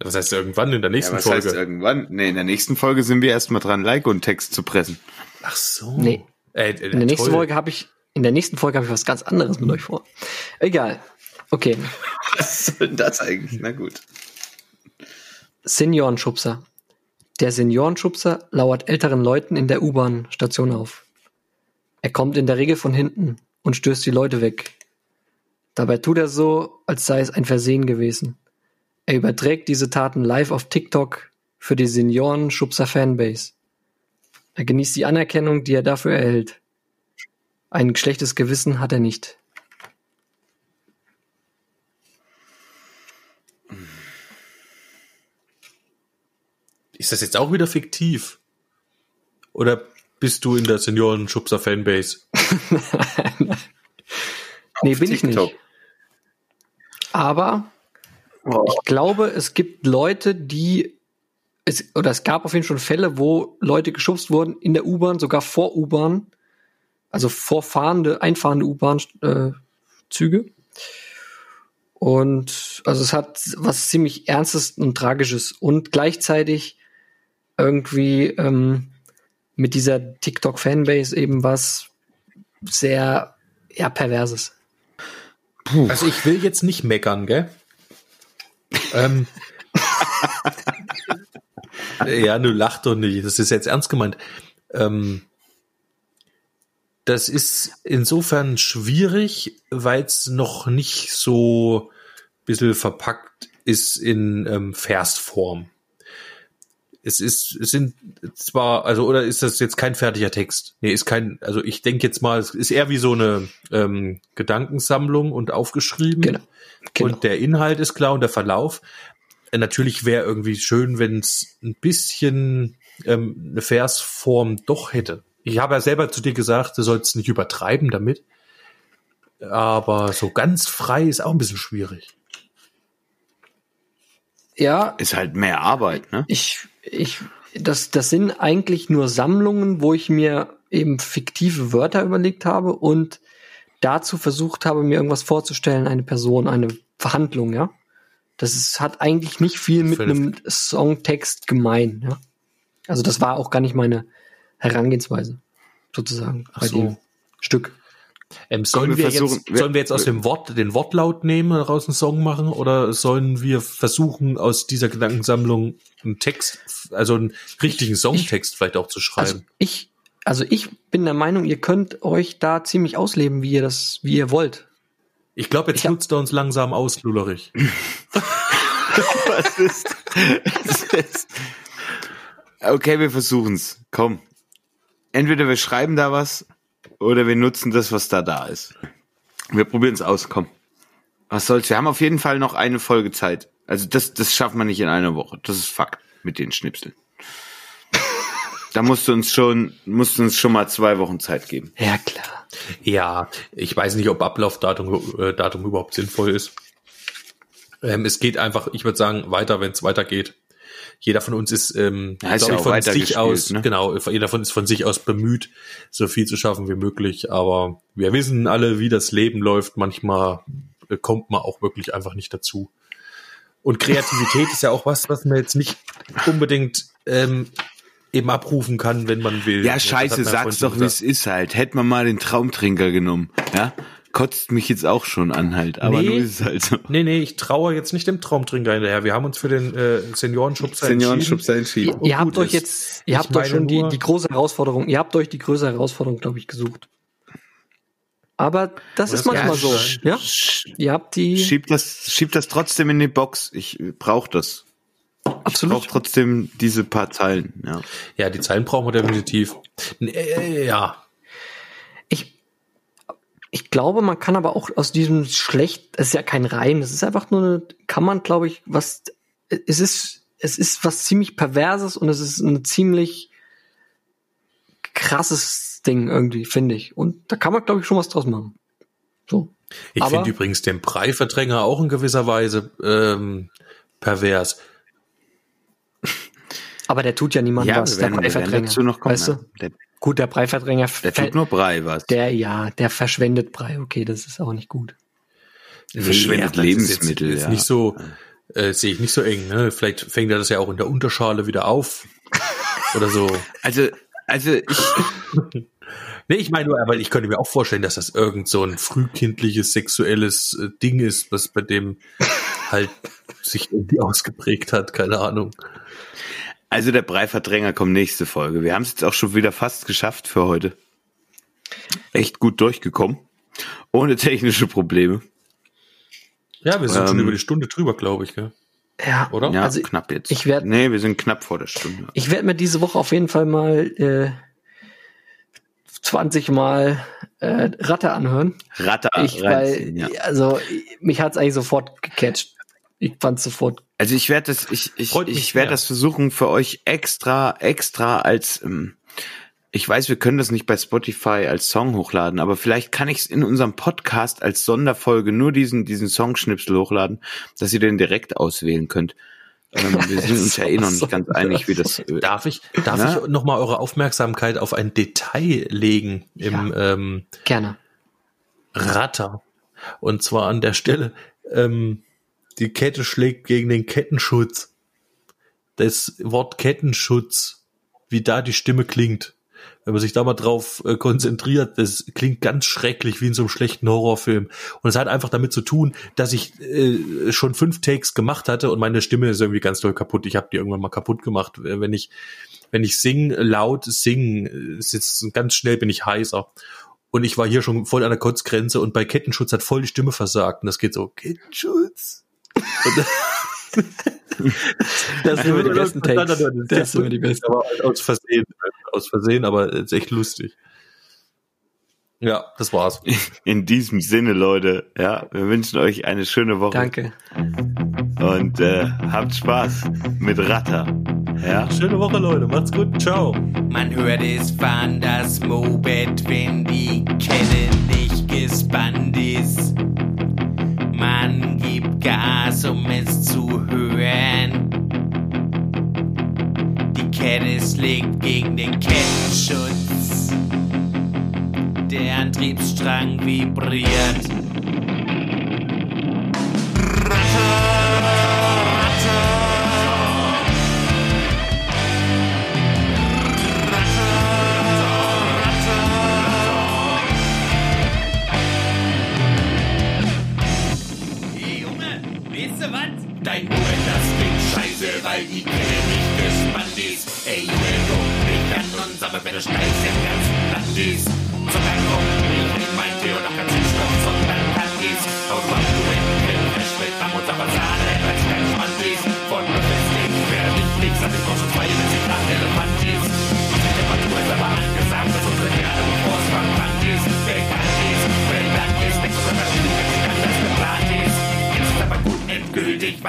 Was heißt irgendwann in der nächsten ja, was Folge? Heißt irgendwann? Nee, in der nächsten Folge sind wir erstmal dran, Like und Text zu pressen. Ach so. Nee. Äh, äh, in der nächsten Folge habe ich in der nächsten Folge habe ich was ganz anderes mit euch vor. Egal. Okay. *laughs* Was soll denn das eigentlich? Na gut. Seniorenschubser. Der Seniorenschubser lauert älteren Leuten in der U-Bahn-Station auf. Er kommt in der Regel von hinten und stößt die Leute weg. Dabei tut er so, als sei es ein Versehen gewesen. Er überträgt diese Taten live auf TikTok für die Senioren-Schubser-Fanbase. Er genießt die Anerkennung, die er dafür erhält. Ein schlechtes Gewissen hat er nicht. Ist das jetzt auch wieder fiktiv? Oder bist du in der Senioren-Schubser-Fanbase? *laughs* nee, bin ich nicht. Aber ich glaube, es gibt Leute, die es, oder es gab auf jeden Fall schon Fälle, wo Leute geschubst wurden in der U-Bahn, sogar vor U-Bahn, also vorfahrende, einfahrende U-Bahn-Züge. Äh, und also es hat was ziemlich Ernstes und Tragisches und gleichzeitig irgendwie ähm, mit dieser TikTok-Fanbase eben was sehr ja, perverses. Puh. Also ich will jetzt nicht meckern, gell? *laughs* ähm, ja, du lacht doch nicht. Das ist jetzt ernst gemeint. Ähm, das ist insofern schwierig, weil es noch nicht so ein bisschen verpackt ist in ähm, Versform es ist, es sind zwar, also oder ist das jetzt kein fertiger Text? Nee, ist kein, also ich denke jetzt mal, es ist eher wie so eine ähm, Gedankensammlung und aufgeschrieben. Genau. genau. Und der Inhalt ist klar und der Verlauf. Natürlich wäre irgendwie schön, wenn es ein bisschen ähm, eine Versform doch hätte. Ich habe ja selber zu dir gesagt, du sollst nicht übertreiben damit. Aber so ganz frei ist auch ein bisschen schwierig. Ja. Ist halt mehr Arbeit, ne? Ich, ich, das, das sind eigentlich nur Sammlungen, wo ich mir eben fiktive Wörter überlegt habe und dazu versucht habe, mir irgendwas vorzustellen, eine Person, eine Verhandlung, ja. Das ist, hat eigentlich nicht viel mit Völlig. einem Songtext gemein, ja. Also das war auch gar nicht meine Herangehensweise, sozusagen, Ach bei so. dem Stück. Ähm, sollen, wir, wir jetzt, sollen wir jetzt aus dem Wort den Wortlaut nehmen und daraus einen Song machen oder sollen wir versuchen aus dieser Gedankensammlung einen Text, also einen richtigen Songtext ich, vielleicht auch zu schreiben? Also ich, also ich bin der Meinung, ihr könnt euch da ziemlich ausleben, wie ihr das, wie ihr wollt. Ich glaube, jetzt ich nutzt er uns langsam aus, Lullerich. *laughs* Was ist, was ist? Okay, wir versuchen's. Komm. Entweder wir schreiben da was oder wir nutzen das, was da da ist. Wir probieren es aus, komm. Was soll's? Wir haben auf jeden Fall noch eine Folge Zeit. Also das, das schafft man nicht in einer Woche. Das ist Fakt mit den Schnipseln. Da musst du uns schon, musst du uns schon mal zwei Wochen Zeit geben. Ja, klar. Ja, ich weiß nicht, ob Ablaufdatum äh, Datum überhaupt sinnvoll ist. Ähm, es geht einfach, ich würde sagen, weiter, wenn es weitergeht jeder von uns ist, ähm, ja, ist ja ich, von sich aus, ne? genau, jeder von ist von sich aus bemüht, so viel zu schaffen wie möglich. Aber wir wissen alle, wie das Leben läuft. Manchmal äh, kommt man auch wirklich einfach nicht dazu. Und Kreativität ist ja auch was, was man jetzt nicht unbedingt ähm, eben abrufen kann, wenn man will. Ja, scheiße, sag's doch, wie es ist halt. Hätte man mal den Traumtrinker genommen, ja? Kotzt mich jetzt auch schon an halt, aber nee, nur ist es halt so. Nee, nee, ich traue jetzt nicht dem Traumtrinker hinterher. Wir haben uns für den äh, Seniorenschubser Seniorenschubser entschieden. Ihr, ihr habt euch jetzt, ihr habt euch schon die, die große Herausforderung, ihr habt euch die größere Herausforderung, glaube ich, gesucht. Aber das ist manchmal ja, so. Ja? Ihr habt die. Schiebt das, schiebt das trotzdem in die Box. Ich brauche das. Absolut. Ich brauche trotzdem diese paar Zeilen. Ja, ja die Zeilen brauchen wir definitiv. Äh, ja. Ich, ich glaube, man kann aber auch aus diesem schlecht, es ist ja kein Reim, es ist einfach nur eine, kann man, glaube ich, was, es ist, es ist was ziemlich Perverses und es ist ein ziemlich krasses Ding irgendwie, finde ich. Und da kann man, glaube ich, schon was draus machen. So. Ich finde übrigens den Breiverdränger auch in gewisser Weise ähm, pervers. Aber der tut ja niemandem ja, was, der Breiverdränger. Noch kommen, weißt du? Der, gut, der Breiverdränger. Der tut nur Brei was. Der, ja, der verschwendet Brei. Okay, das ist auch nicht gut. Verschwendet ja, Lebensmittel. Jetzt, jetzt ja. nicht so, äh, sehe ich nicht so eng. Ne? Vielleicht fängt er das ja auch in der Unterschale wieder auf. *laughs* oder so. Also, also ich, *laughs* Nee, ich meine nur, aber ich könnte mir auch vorstellen, dass das irgend so ein frühkindliches sexuelles äh, Ding ist, was bei dem halt sich irgendwie ausgeprägt hat, keine Ahnung. Also der Breiverdränger kommt nächste Folge. Wir haben es jetzt auch schon wieder fast geschafft für heute. Echt gut durchgekommen. Ohne technische Probleme. Ja, wir sind ähm, schon über die Stunde drüber, glaube ich, gell? Ja, oder? Ja, also knapp jetzt. Ich werd, nee, wir sind knapp vor der Stunde. Ich werde mir diese Woche auf jeden Fall mal äh, 20 Mal äh, Ratte anhören. Ratte, ich, weil, ja. Also mich hat's eigentlich sofort gecatcht. Ich fand's sofort. Also ich werde das, ich, ich, ich werde das versuchen für euch extra, extra als ähm, ich weiß, wir können das nicht bei Spotify als Song hochladen, aber vielleicht kann ich es in unserem Podcast als Sonderfolge nur diesen, diesen Songschnipsel hochladen, dass ihr den direkt auswählen könnt. Ähm, wir sind uns ja eh noch nicht ganz einig, wie das. Äh, darf ich, darf na? ich nochmal eure Aufmerksamkeit auf ein Detail legen im ja, ähm, gerne. Ratter. Und zwar an der Stelle, ähm, die Kette schlägt gegen den Kettenschutz. Das Wort Kettenschutz, wie da die Stimme klingt wenn man sich da mal drauf äh, konzentriert, das klingt ganz schrecklich wie in so einem schlechten Horrorfilm. Und es hat einfach damit zu tun, dass ich äh, schon fünf Takes gemacht hatte und meine Stimme ist irgendwie ganz doll kaputt. Ich habe die irgendwann mal kaputt gemacht. Wenn ich wenn ich sing, laut singen, ist jetzt ganz schnell bin ich heißer. Und ich war hier schon voll an der Kotzgrenze und bei Kettenschutz hat voll die Stimme versagt. Und das geht so, Kettenschutz. Das sind immer die besten Takes. Das sind immer die besten. Aber aus Versehen, aus Versehen, aber ist echt lustig. Ja, das war's. *laughs* In diesem Sinne, Leute, ja, wir wünschen euch eine schöne Woche. Danke. Und äh, habt Spaß mit Ratter. Ja. Schöne Woche, Leute. Macht's gut. Ciao. Man hört es fahren das Moped, wenn die Kette nicht gespannt ist. Man gibt Gas, um es zu hören. Die Kette schlägt gegen den Kettenschutz. Der Antriebsstrang vibriert.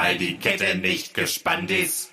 Weil die Kette nicht gespannt ist.